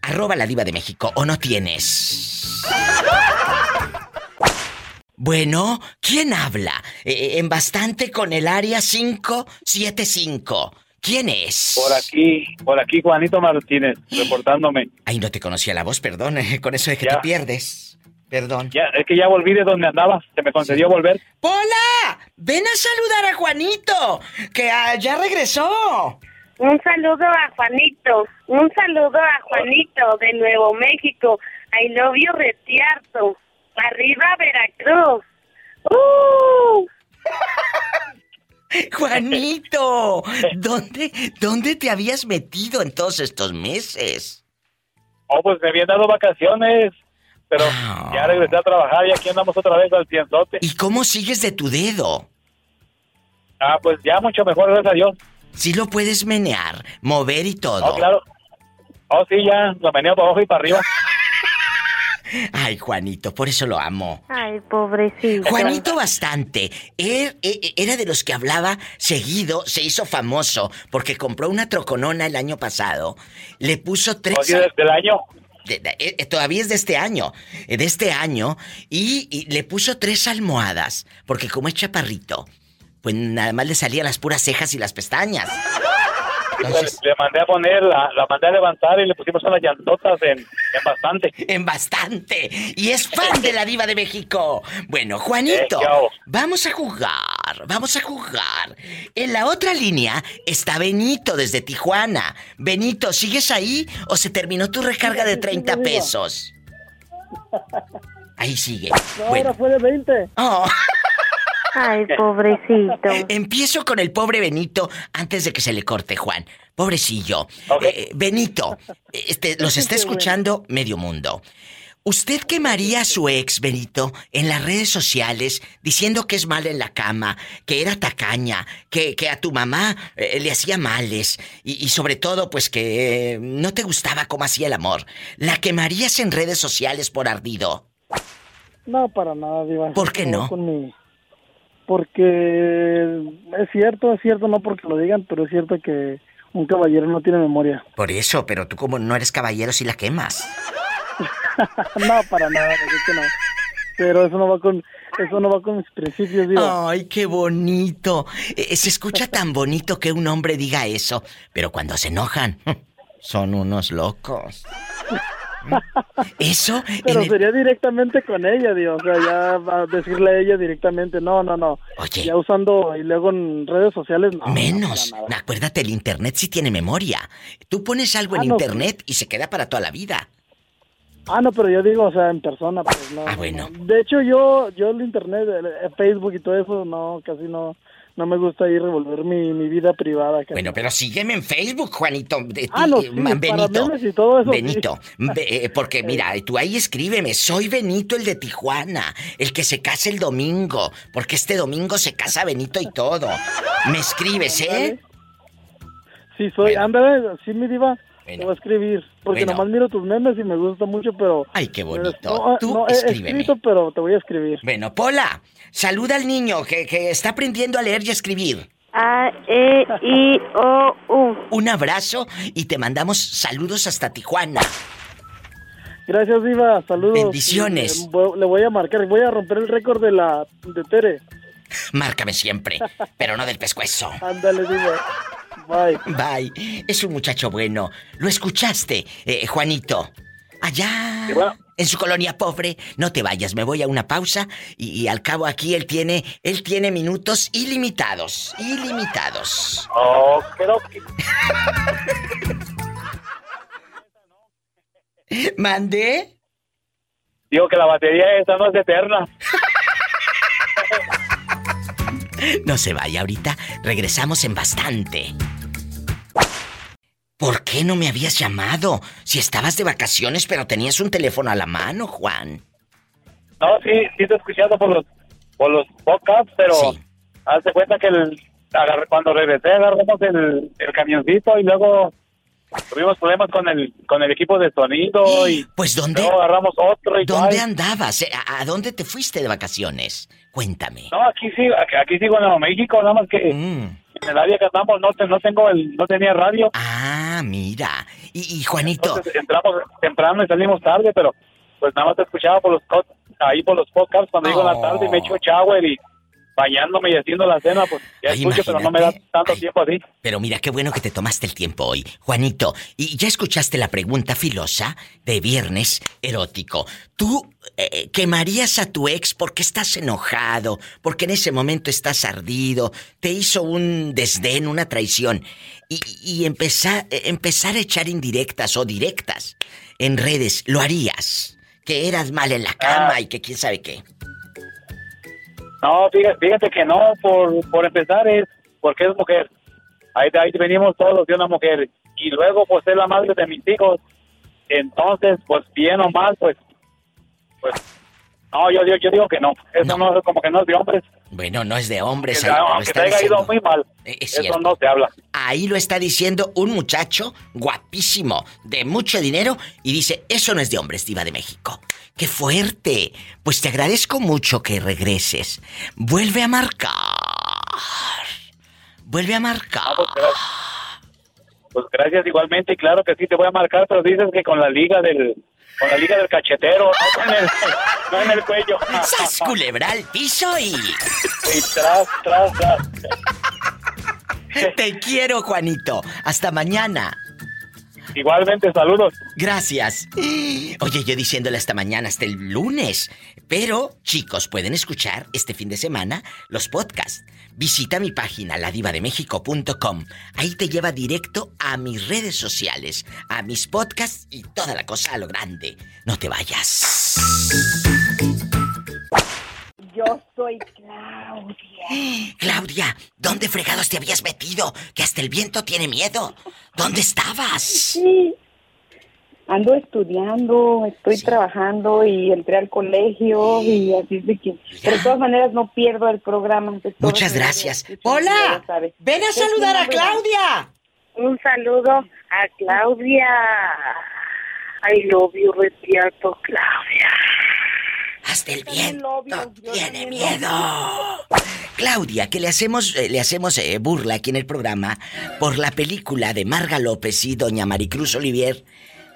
Arroba La Diva de México, o no tienes. Bueno, ¿quién habla? Eh, en bastante con el área 575. ¿Quién es? Por aquí, por aquí Juanito Martínez, reportándome. Ay, no te conocía la voz, perdón, eh, con eso de que Ya. te pierdes. Perdón. Ya, es que ya volví de donde andaba. Se me concedió volver. ¡Pola! Ven a saludar a Juanito, que ah, ya regresó. Un saludo a Juanito. Un saludo a Juanito de Nuevo México. I love you, Retiarto. Arriba, Veracruz. ¡Uh! Juanito, ¿dónde, ¿dónde te habías metido en todos estos meses? Oh, pues me habían dado vacaciones. Pero ya regresé a trabajar y aquí andamos otra vez al cienzote. ¿Y cómo sigues de tu dedo? Ah, pues ya mucho mejor, gracias a Dios. Sí lo puedes menear, mover y todo. Oh, claro. Oh, sí, ya, lo meneo para abajo y para arriba. Ay, Juanito, por eso lo amo. Ay, pobrecito. Juanito bastante. Él, eh, eh, era de los que hablaba seguido, se hizo famoso porque compró una troconona el año pasado. Le puso tres... Oye, desde el año. Eh, todavía es de este año, de este año, y, y, le puso tres almohadas, porque como es chaparrito, pues nada más le salían las puras cejas y las pestañas. Le, mandé a poner, la, mandé a levantar y le pusimos unas llantotas en, en bastante. En bastante. Y es fan de la diva de México. Bueno, Juanito, vamos a jugar, vamos a jugar. En la otra línea está Benito desde Tijuana. Benito, ¿sigues ahí o se terminó tu recarga de 30 pesos? Ahí sigue. ahora fue de 20. Ay, pobrecito. Empiezo con el pobre Benito antes de que se le corte, Juan. Pobrecillo. Eh, Benito, este, los está escuchando medio mundo. ¿Usted quemaría a su ex, Benito, en las redes sociales diciendo que es mal en la cama, que era tacaña, que, que a tu mamá eh, le hacía males y, sobre todo, pues que eh, no te gustaba cómo hacía el amor? ¿La quemarías en redes sociales por ardido? No, para nada, Diva. ¿Por qué no? Porque es cierto, es cierto, no porque lo digan, pero es cierto que un caballero no tiene memoria. Por eso, pero tú como no eres caballero si la quemas. no, para nada, que no. Pero eso no va con eso no va con mis principios, digo. Ay, qué bonito. Eh, se escucha tan bonito que un hombre diga eso, pero cuando se enojan, son unos locos. Eso. Pero sería directamente con ella, Dios. O sea, ya va a decirle a ella directamente. No, no, no. Oye. Ya usando y luego en redes sociales, no. Menos. Acuérdate, el internet sí tiene memoria. Tú pones algo en ah, internet y se queda para toda la vida. Ah, no, pero yo digo, o sea, en persona, pues no. Ah, bueno. De hecho, yo, yo el internet, el Facebook y todo eso, no, casi no no me gusta ir revolver mi, mi vida privada. Bueno, pero sígueme en Facebook, Juanito. De ah, no, sí, Benito. y todo eso, Benito. Eh, porque mira, tú ahí escríbeme, soy Benito el de Tijuana, el que se casa el domingo, porque este domingo se casa Benito y todo. Me escribes, ¿eh? Sí, soy, ándale, sí, mi diva. Te voy a escribir, porque nomás miro tus memes y me gusta mucho, pero... Ay, qué bonito. No, Tú no, escrito, pero te voy a escribir. Bueno, Pola, saluda al niño que, que está aprendiendo a leer y a escribir. A, E, I, O, U. Un abrazo y te mandamos saludos hasta Tijuana. Gracias, Diva. Saludos. Bendiciones. Le voy a marcar, voy a romper el récord de la de Tere. Márcame siempre, pero no del pescuezo. Ándale, Diva. Bye. Bye. Es un muchacho bueno. ¿Lo escuchaste, eh, Juanito? Allá. En su colonia pobre. No te vayas, me voy a una pausa y, al cabo aquí él tiene, él tiene minutos ilimitados. Ilimitados. Oh, creo que. ¿Mandé? Digo que la batería esta no es eterna. No se vaya ahorita, regresamos en bastante. ¿Por qué no me habías llamado? Si estabas de vacaciones pero tenías un teléfono a la mano, Juan. No, sí, sí te he escuchado por los, por los podcasts, pero hazte cuenta que el, cuando regresé agarramos el, el camioncito y luego tuvimos problemas con el con el equipo de sonido y pues dónde luego agarramos otro y dónde andabas ¿A, dónde te fuiste de vacaciones cuéntame. No aquí sí aquí, sigo en Nuevo México nada más que mm. en el área que andamos no no tengo el no tenía radio. Ah mira. Y, Juanito. Entramos temprano y salimos tarde pero pues nada más te escuchaba por los ahí por los podcasts cuando digo la tarde y me echo shower y bañándome y haciendo la cena, pues ya escucho, pero no me da tanto tiempo así. Pero mira, qué bueno que te tomaste el tiempo hoy. Juanito, ¿y ya escuchaste la pregunta filosa de viernes erótico? ¿Tú eh, quemarías a tu ex porque estás enojado, porque en ese momento estás ardido, te hizo un desdén, una traición, y, y empezar, eh, empezar a echar indirectas o directas en redes, ¿lo harías? Que eras mal en la cama y que quién sabe qué. No, fíjate, fíjate que no, por, por empezar es porque es mujer. Ahí, ahí venimos todos de una mujer. Y luego, pues, es la madre de mis hijos. Entonces, pues, bien o mal, pues, pues, no, yo, yo, yo digo que no. Eso no. es como que no es de hombres. Bueno, no es de hombres. Que, ahí lo aunque está te haya ido diciendo. muy mal, Eh, es eso no se habla. Ahí lo está diciendo un muchacho guapísimo, de mucho dinero, y dice, eso no es de hombres, diva de México. ¡Qué fuerte! Pues te agradezco mucho que regreses. Vuelve a marcar. Vuelve a marcar. Pues gracias igualmente, y claro que sí te voy a marcar, pero dices que con la liga del, con la liga del cachetero, no en el, no en el cuello. ¡Sas, culebra al piso y... Y tras, tras, tras. Te quiero, Juanito. Hasta mañana. Igualmente, saludos. Gracias. Oye, yo diciéndole hasta mañana, hasta el lunes. Pero, chicos, pueden escuchar este fin de semana los podcasts. Visita mi página, ladivademexico.com. Ahí te lleva directo a mis redes sociales, a mis podcasts y toda la cosa a lo grande. No te vayas. Yo soy Claudia. Claudia, ¿dónde fregados te habías metido? Que hasta el viento tiene miedo. ¿Dónde estabas? Sí. Ando estudiando, estoy trabajando y entré al colegio y así es de que... Pero de todas maneras no pierdo el programa. Muchas gracias. ¡Hola! ¡Ven a saludar a Claudia! Un saludo a Claudia. I love you, Retierto, Claudia. Hasta el viento tiene miedo. Claudia, que le hacemos, eh, le hacemos eh, burla aquí en el programa por la película de Marga López y Doña Maricruz Olivier,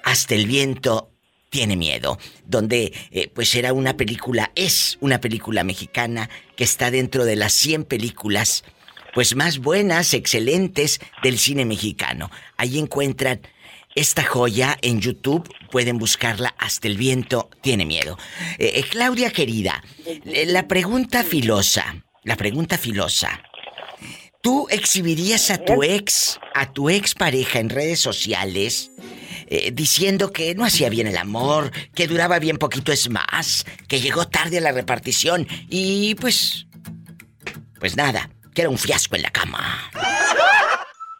Hasta el viento tiene miedo, donde eh, pues era una película, es una película mexicana que está dentro de las 100 películas pues más buenas, excelentes del cine mexicano. Ahí encuentran esta joya en YouTube, pueden buscarla hasta el viento tiene miedo. Eh, eh, Claudia querida, la pregunta filosa, la pregunta filosa. ¿Tú exhibirías a tu ex, a tu ex pareja en redes sociales eh, diciendo que no hacía bien el amor, que duraba bien poquito es más, que llegó tarde a la repartición y pues pues nada, que era un fiasco en la cama?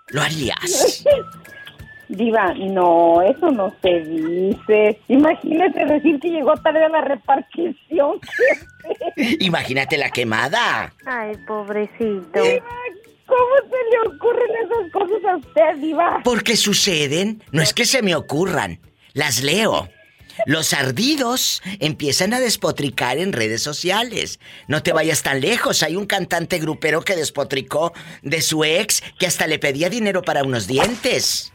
¿Lo harías? Diva, no, eso no se dice. Imagínate decir que llegó tarde a la repartición. Imagínate la quemada. Ay, pobrecito. ¿Cómo se le ocurren esas cosas a usted, Diva? Porque suceden, no es que se me ocurran, las leo. Los ardidos empiezan a despotricar en redes sociales. No te vayas tan lejos. Hay un cantante grupero que despotricó de su ex que hasta le pedía dinero para unos dientes.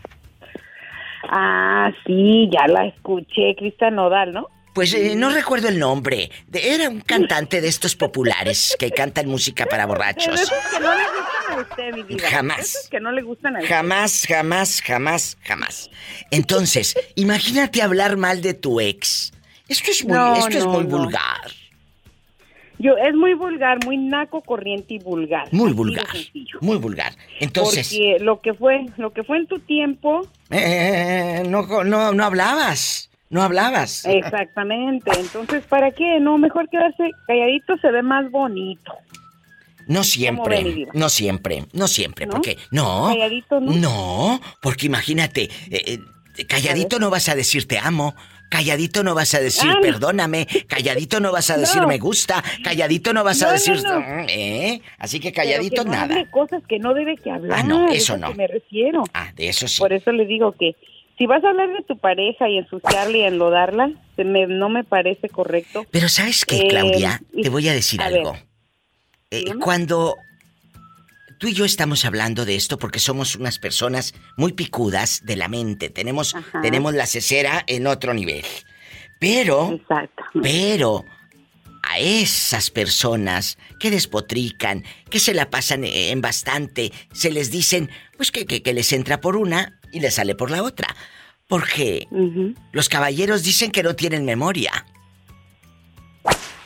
Ah, sí, ya la escuché, Cristian Nodal, ¿no? Pues eh, no recuerdo el nombre. De- era un cantante de estos populares que cantan música para borrachos. que no le gustan a usted, mi. Jamás. Que no le gustan a usted. Jamás, jamás, jamás, jamás. Entonces, imagínate hablar mal de tu ex. Esto es muy, No, esto es muy no. vulgar. Yo, es muy vulgar, muy naco, corriente y vulgar. Muy vulgar. Muy vulgar. Entonces, Porque lo que fue, lo que fue en tu tiempo, eh, no, no, no hablabas. No hablabas. exactamente. Entonces, ¿para qué? No, mejor quedarse calladito se ve más bonito. No ¿Cómo ve, mi siempre, no siempre, no siempre, ¿No? porque no, Calladito, ¿no? no, porque imagínate, eh, eh, calladito no vas a decir te amo, calladito no vas a decir perdóname, calladito no vas a decir No. me gusta, calladito no vas a No, decir, no. ¿eh? Así que Pero calladito que no nada. hable cosas que no debe que hablar. Ah, no, es eso lo no. que me refiero. Ah, de eso sí. Por eso le digo que si vas a hablar de tu pareja y ensuciarla y enlodarla, se me, no me parece correcto. Pero ¿sabes qué, Eh, Claudia? Te voy a decir a algo. Eh, cuando tú y yo estamos hablando de esto porque somos unas personas muy picudas de la mente, tenemos, tenemos la cesera en otro nivel. Pero, pero, a esas personas que despotrican, que se la pasan en bastante, se les dicen, pues que, que, les entra por una y les sale por la otra. Porque los caballeros dicen que no tienen memoria.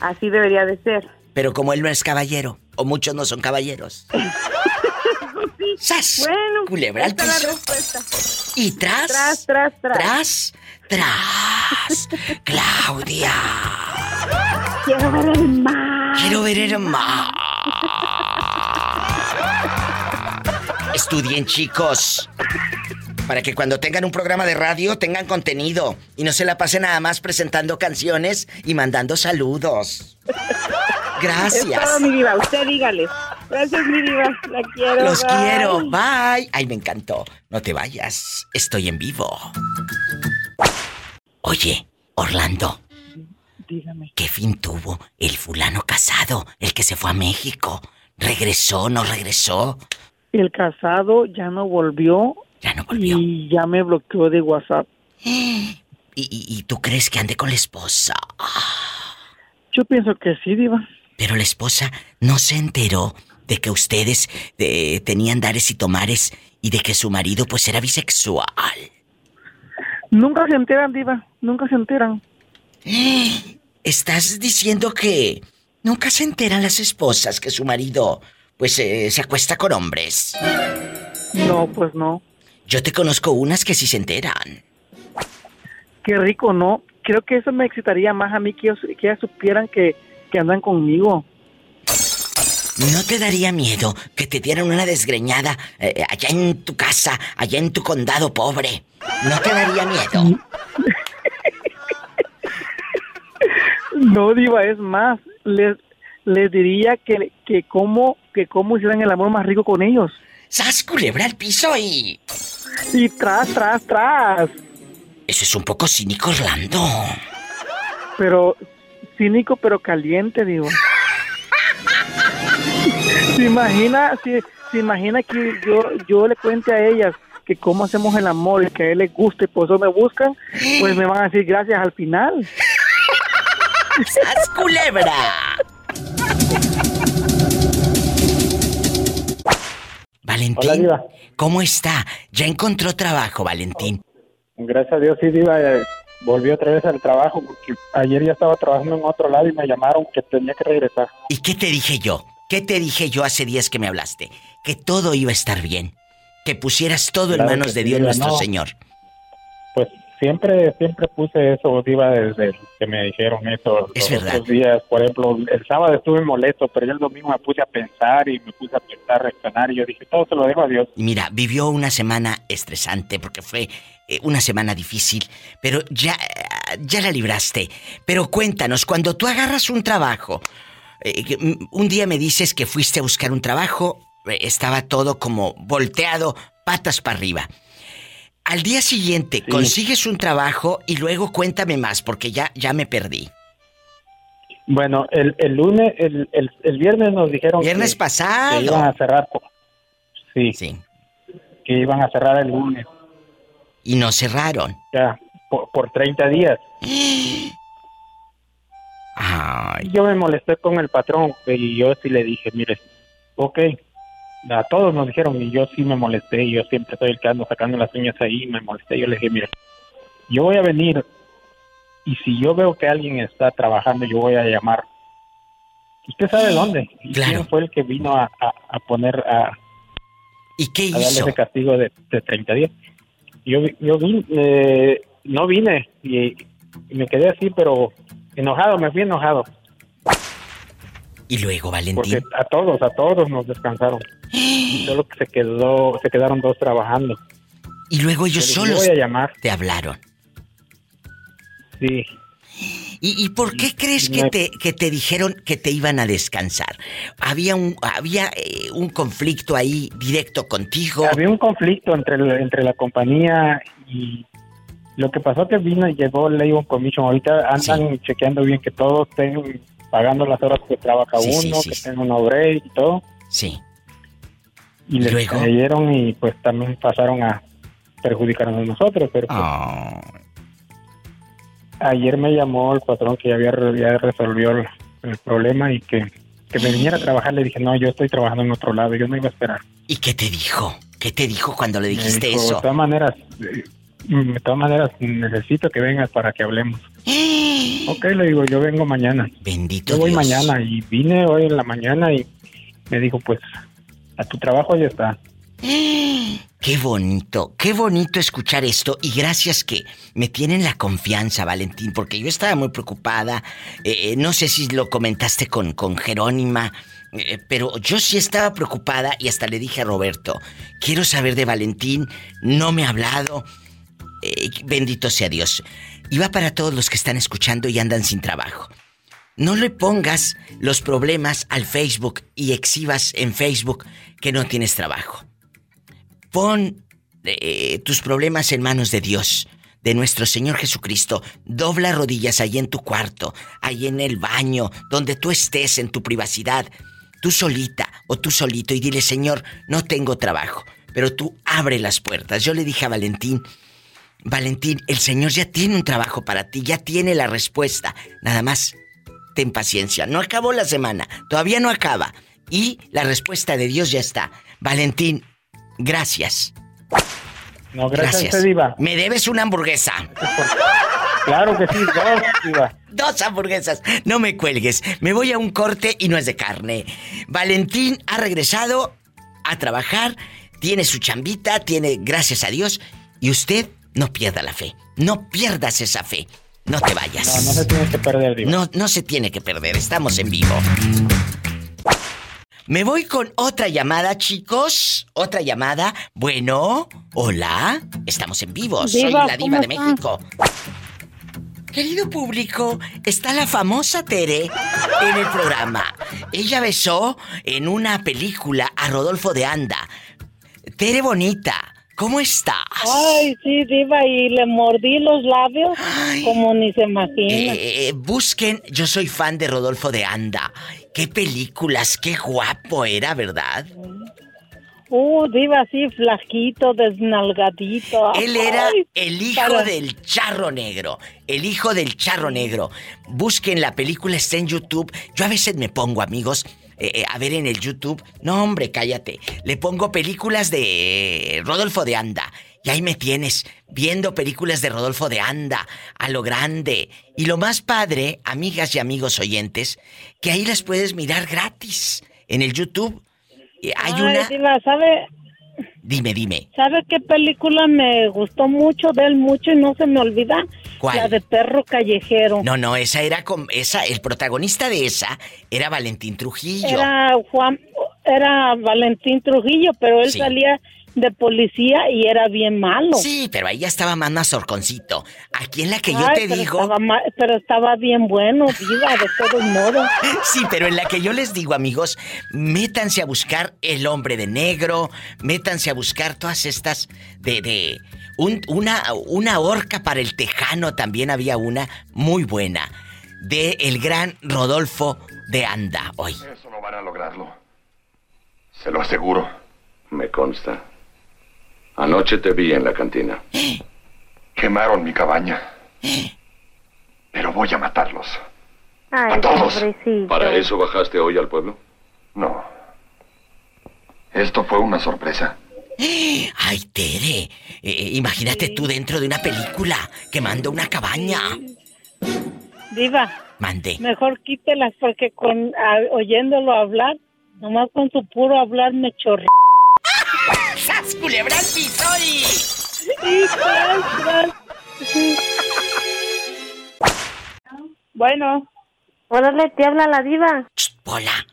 Así debería de ser. Pero como él no es caballero, o muchos no son caballeros. ¡Sas! Bueno, culebra al piso. Y tras. Tras, tras, tras. Tras, tras. Claudia. Quiero ver el mar. Quiero ver el mar. Estudien, chicos. Para que cuando tengan un programa de radio tengan contenido y no se la pasen nada más presentando canciones y mandando saludos. Gracias. Es todo, mi diva. Usted dígale. Gracias, mi diva. La quiero. Los quiero. Bye. Ay, me encantó. No te vayas. Estoy en vivo. Oye, Orlando. Dígame. ¿Qué fin tuvo el fulano casado, el que se fue a México? ¿Regresó, no regresó? El casado ya no volvió. Ya no volvió. Y ya me bloqueó de WhatsApp. ¿Y, y, tú crees que ande con la esposa? Yo pienso que sí, Diva. Pero la esposa no se enteró de que ustedes eh, tenían dares y tomares y de que su marido pues era bisexual. Nunca se enteran, Diva. Nunca se enteran. ¿Estás diciendo que nunca se enteran las esposas que su marido pues eh, se acuesta con hombres? No, pues no. Yo te conozco unas que sí se enteran. Qué rico, ¿no? Creo que eso me excitaría más a mí que ellos, que ellas supieran que, que andan conmigo. ¿No te daría miedo que te dieran una desgreñada eh, allá en tu casa, allá en tu condado pobre? ¿No te daría miedo? no, Diva, es más, les, les diría que, que cómo, que cómo hicieran el amor más rico con ellos. ¡Sas, culebra al piso y... Y tras, tras, tras. Eso es un poco cínico, Orlando. Pero, cínico pero caliente, digo. ¿Se imagina, se, se imagina que yo, yo le cuente a ellas que cómo hacemos el amor y que a él les guste y por eso me buscan? Pues me van a decir gracias al final. ¡Sas culebra! Valentín, ¿cómo está? ¿Ya encontró trabajo, Valentín? Gracias a Dios, sí, Diva. Eh, volví otra vez al trabajo porque ayer ya estaba trabajando en otro lado y me llamaron que tenía que regresar. ¿Y qué te dije yo? ¿Qué te dije yo hace días que me hablaste? Que todo iba a estar bien. Que pusieras todo en manos de Dios nuestro Señor. Pues siempre, siempre puse eso, Diva, desde que me dijeron eso. Es los verdad. días, por ejemplo, el sábado estuve molesto, pero yo el domingo me puse a pensar y me puse a pensar, reaccionar y yo dije, todo se lo dejo a Dios. Y mira, vivió una semana estresante porque fue eh, una semana difícil, pero ya, ya la libraste. Pero cuéntanos, cuando tú agarras un trabajo, eh, mm, un día me dices que fuiste a buscar un trabajo, eh, estaba todo como volteado, patas para arriba. Al día siguiente consigues un trabajo y luego cuéntame más porque ya, ya me perdí. Bueno, el, el lunes, el, el, el viernes nos dijeron Viernes que, pasado. que iban a cerrar. Sí, Sí. que iban a cerrar el lunes, Y no cerraron. ya, por, por 30 días. Ay, yo me molesté con el patrón y yo sí le dije, mire, ok, a todos nos dijeron y yo sí me molesté yo siempre soy el que ando sacando las uñas ahí me molesté. Yo le dije, mire, yo voy a venir y si yo veo que alguien está trabajando, yo voy a llamar. Usted sabe dónde. ¿Y quién fue el que vino a, a- a poner a, ¿Y qué a darle hizo? ese castigo de, de 30 días? Yo, yo vine, eh, no vine y, y me quedé así, pero enojado, me fui enojado. Y luego, Porque Valentín. a todos, a todos nos descansaron. Solo que se quedó, se quedaron dos trabajando. Y luego ellos solos voy a llamar. te hablaron. Sí. ¿Y, y por qué crees que te, que te dijeron que te iban a descansar? ¿Había un, había, eh, un conflicto ahí directo contigo? Había un conflicto entre, la- entre la compañía y lo que pasó que vino y llegó Labor Commission. Ahorita andan chequeando bien que todos estén pagando las horas que trabaja Sí, uno, sí, que sí. tengan un break y todo. Sí. Y les Luego. cayeron y pues también pasaron a perjudicarnos a nosotros. Pero pues, Ah. ayer me llamó el patrón que ya había ya resolvió el, el problema y que, que me viniera a trabajar. Le dije, no, yo estoy trabajando en otro lado, yo no iba a esperar. ¿Y qué te dijo? ¿Qué te dijo cuando le dijiste dijo, eso? De todas maneras, eh, de todas maneras, necesito que vengas para que hablemos. ok, le digo, yo vengo mañana. Bendito Yo voy Dios. mañana y vine hoy en la mañana y me dijo, pues, a tu trabajo ya está. Qué bonito, qué bonito escuchar esto y gracias que me tienen la confianza, Valentín, porque yo estaba muy preocupada. eh, eh, no sé si lo comentaste con, con Jerónima, eh, pero yo sí estaba preocupada y hasta le dije a Roberto, quiero saber de Valentín, no me ha hablado. Eh, bendito sea Dios. Y va para todos los que están escuchando y andan sin trabajo. No le pongas los problemas al Facebook y exhibas en Facebook que no tienes trabajo. Pon eh, tus problemas en manos de Dios, de nuestro Señor Jesucristo. Dobla rodillas ahí en tu cuarto, ahí en el baño, donde tú estés en tu privacidad, tú solita o tú solito y dile, Señor, no tengo trabajo, pero tú abre las puertas. Yo le dije a Valentín, Valentín, el Señor ya tiene un trabajo para ti, ya tiene la respuesta. Nada más, ten paciencia. No acabó la semana, todavía no acaba. Y la respuesta de Dios ya está. Valentín, gracias. No, gracias, a usted, Diva. Me debes una hamburguesa. Claro que sí, dos, Diva. Dos hamburguesas. No me cuelgues. Me voy a un corte y no es de carne. Valentín ha regresado a trabajar, tiene su chambita, tiene, gracias a Dios, y usted no pierda la fe. No pierdas esa fe. No te vayas. No, no se tiene que perder. No, no se tiene que perder. Estamos en vivo. Me voy con otra llamada, chicos. Otra llamada. Bueno, hola. Estamos en vivo. Soy la diva ¿cómo de está? México. Querido público, está la famosa Tere en el programa. Ella besó en una película a Rodolfo de Anda. Tere bonita, ¿cómo estás? Ay, sí, diva, y le mordí los labios como ni se imagina. Eh, busquen, yo soy fan de Rodolfo de Anda. Qué películas, qué guapo era, ¿verdad? Uh, diva, así flaquito, desnalgadito. Él era Ay, el hijo para- del charro negro. El hijo del charro negro. Busquen la película, está en YouTube. Yo a veces me pongo, amigos, eh, eh, a ver en el YouTube. No, hombre, cállate. Le pongo películas de Rodolfo de Anda. Y ahí me tienes, viendo películas de Rodolfo de Anda, a lo grande. Y lo más padre, amigas y amigos oyentes, que ahí las puedes mirar gratis en el YouTube. Eh, Hay Ay, una. diva, ¿sabe, Dime, dime. ¿sabe qué película me gustó mucho de él mucho y no se me olvida? ¿Cuál? La de Perro Callejero. No, no, esa era con esa el protagonista de esa era Valentín Trujillo. Era Juan, era Valentín Trujillo, pero él Sí. salía de policía y era bien malo. Sí, pero ahí ya estaba más mazorconcito. Aquí en la que yo te pero digo, Estaba ma- pero estaba bien bueno, viva, de todos modos. sí, pero en la que yo les digo, amigos, métanse a buscar El hombre de negro, métanse a buscar todas estas de de un- una una horca para el tejano también había una muy buena de el gran Rodolfo de Anda hoy. Eso no van a lograrlo. Se lo aseguro. Me consta. Anoche te vi en la cantina. Quemaron mi cabaña. Pero voy a matarlos. Ay, a todos. pobrecito. ¿Para eso bajaste hoy al pueblo? No. Esto fue una sorpresa. Ay, Tere, eh, imagínate tú dentro de una película quemando una cabaña. Diva, Mande. mejor quítelas porque con a- oyéndolo hablar, nomás con su puro hablar me chorre. ¡Sas, culebra al piso y- Y tras, tras. Bueno. Hola, te habla la diva. Hola.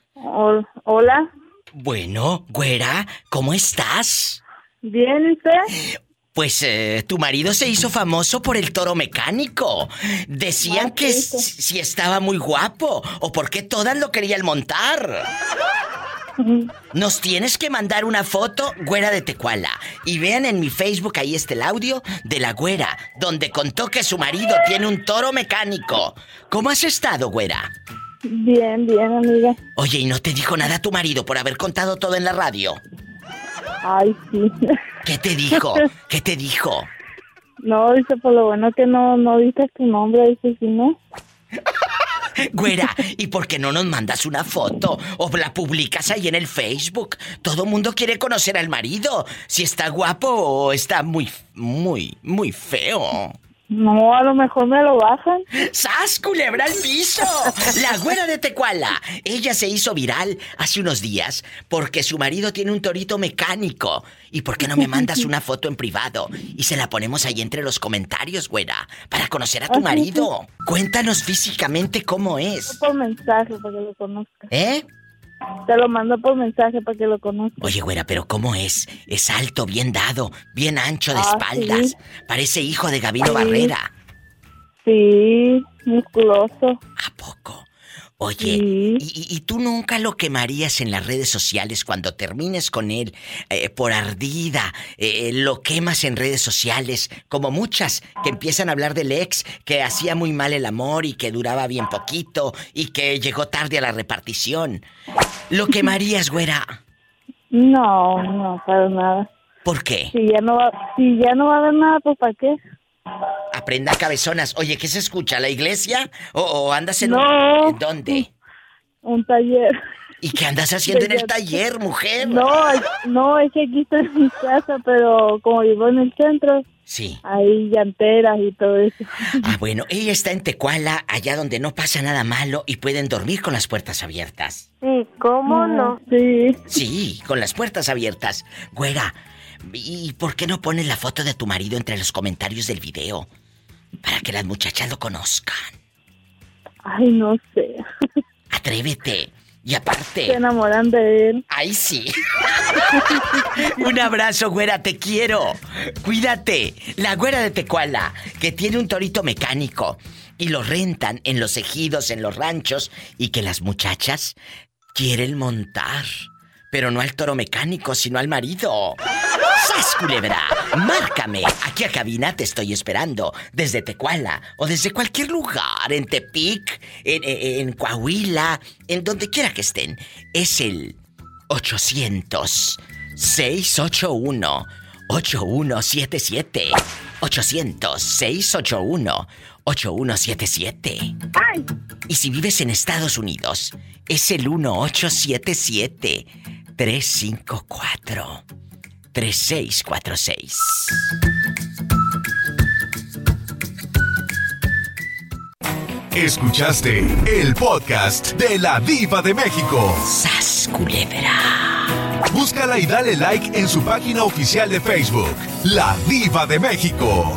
hola. Bueno, güera, ¿cómo estás? Bien, ¿y usted? Pues eh, tu marido se hizo famoso por el toro mecánico. Decían que s- si estaba muy guapo o porque todas lo querían montar. Nos tienes que mandar una foto, güera de Tecuala. Y vean en mi Facebook, ahí está el audio de la güera, donde contó que su marido tiene un toro mecánico. ¿Cómo has estado, güera? Bien, bien, amiga. Oye, ¿y no te dijo nada tu marido por haber contado todo en la radio? Ay, sí. ¿Qué te dijo? ¿Qué te dijo? No, dice, por lo bueno que no, no dices tu nombre, dice, si no. Güera, ¿y por qué no nos mandas una foto o la publicas ahí en el Facebook? Todo mundo quiere conocer al marido, si está guapo o está muy, muy, muy feo. No, a lo mejor me lo bajan. ¡Sas, culebra al piso! La güera de Tecuala. Ella se hizo viral hace unos días porque su marido tiene un torito mecánico. ¿Y por qué no me mandas una foto en privado? Y se la ponemos ahí entre los comentarios, güera, para conocer a tu marido. Cuéntanos físicamente cómo es. Por mensaje para que lo conozca. ¿Eh? Te lo mando por mensaje para que lo conozcas. Oye, güera, pero ¿cómo es? Es alto, bien dado, bien ancho de Ah, espaldas. sí. Parece hijo de Gabino Sí. Barrera. Sí, musculoso. Oye, ¿y, y- y tú nunca lo quemarías en las redes sociales cuando termines con él eh, por ardida? eh, lo quemas en redes sociales, como muchas que empiezan a hablar del ex que hacía muy mal el amor y que duraba bien poquito y que llegó tarde a la repartición. ¿Lo quemarías, güera? No, no, para nada. ¿Por qué? Si ya no va, si ya no va a haber nada, pues ¿para qué? Aprenda cabezonas. Oye, ¿qué se escucha? ¿La iglesia? ¿O, o andas en No. un... ¿en ¿Dónde? Un taller. ¿Y qué andas haciendo en el taller, mujer? No, es- no, es que aquí estoy en mi casa, pero como vivo en el centro, Sí. hay llanteras y todo eso. Ah, bueno, ella está en Tecuala, allá donde no pasa nada malo y pueden dormir con las puertas abiertas. Sí, ¿cómo no? Sí. Sí, con las puertas abiertas. Güera, ¿y por qué no pones la foto de tu marido entre los comentarios del video? Para que las muchachas lo conozcan. Ay, no sé. Atrévete. Y Se aparte... enamoran de él. Ay, sí. Un abrazo, güera, te quiero. Cuídate. La güera de Tecuala, que tiene un torito mecánico y lo rentan en los ejidos, en los ranchos, y que las muchachas quieren montar. Pero no al toro mecánico, sino al marido. ¡Sas, culebra! Márcame. Aquí a cabina te estoy esperando. Desde Tecuala o desde cualquier lugar. En Tepic, en, en- en Coahuila, en donde quiera que estén. Es el 800 681 8177 800 681 8177 Y si vives en Estados Unidos, es el 1877 354 3646 Escuchaste el podcast de la Diva de México. ¡Sas, culebra! Búscala y dale like en su página oficial de Facebook, La Diva de México.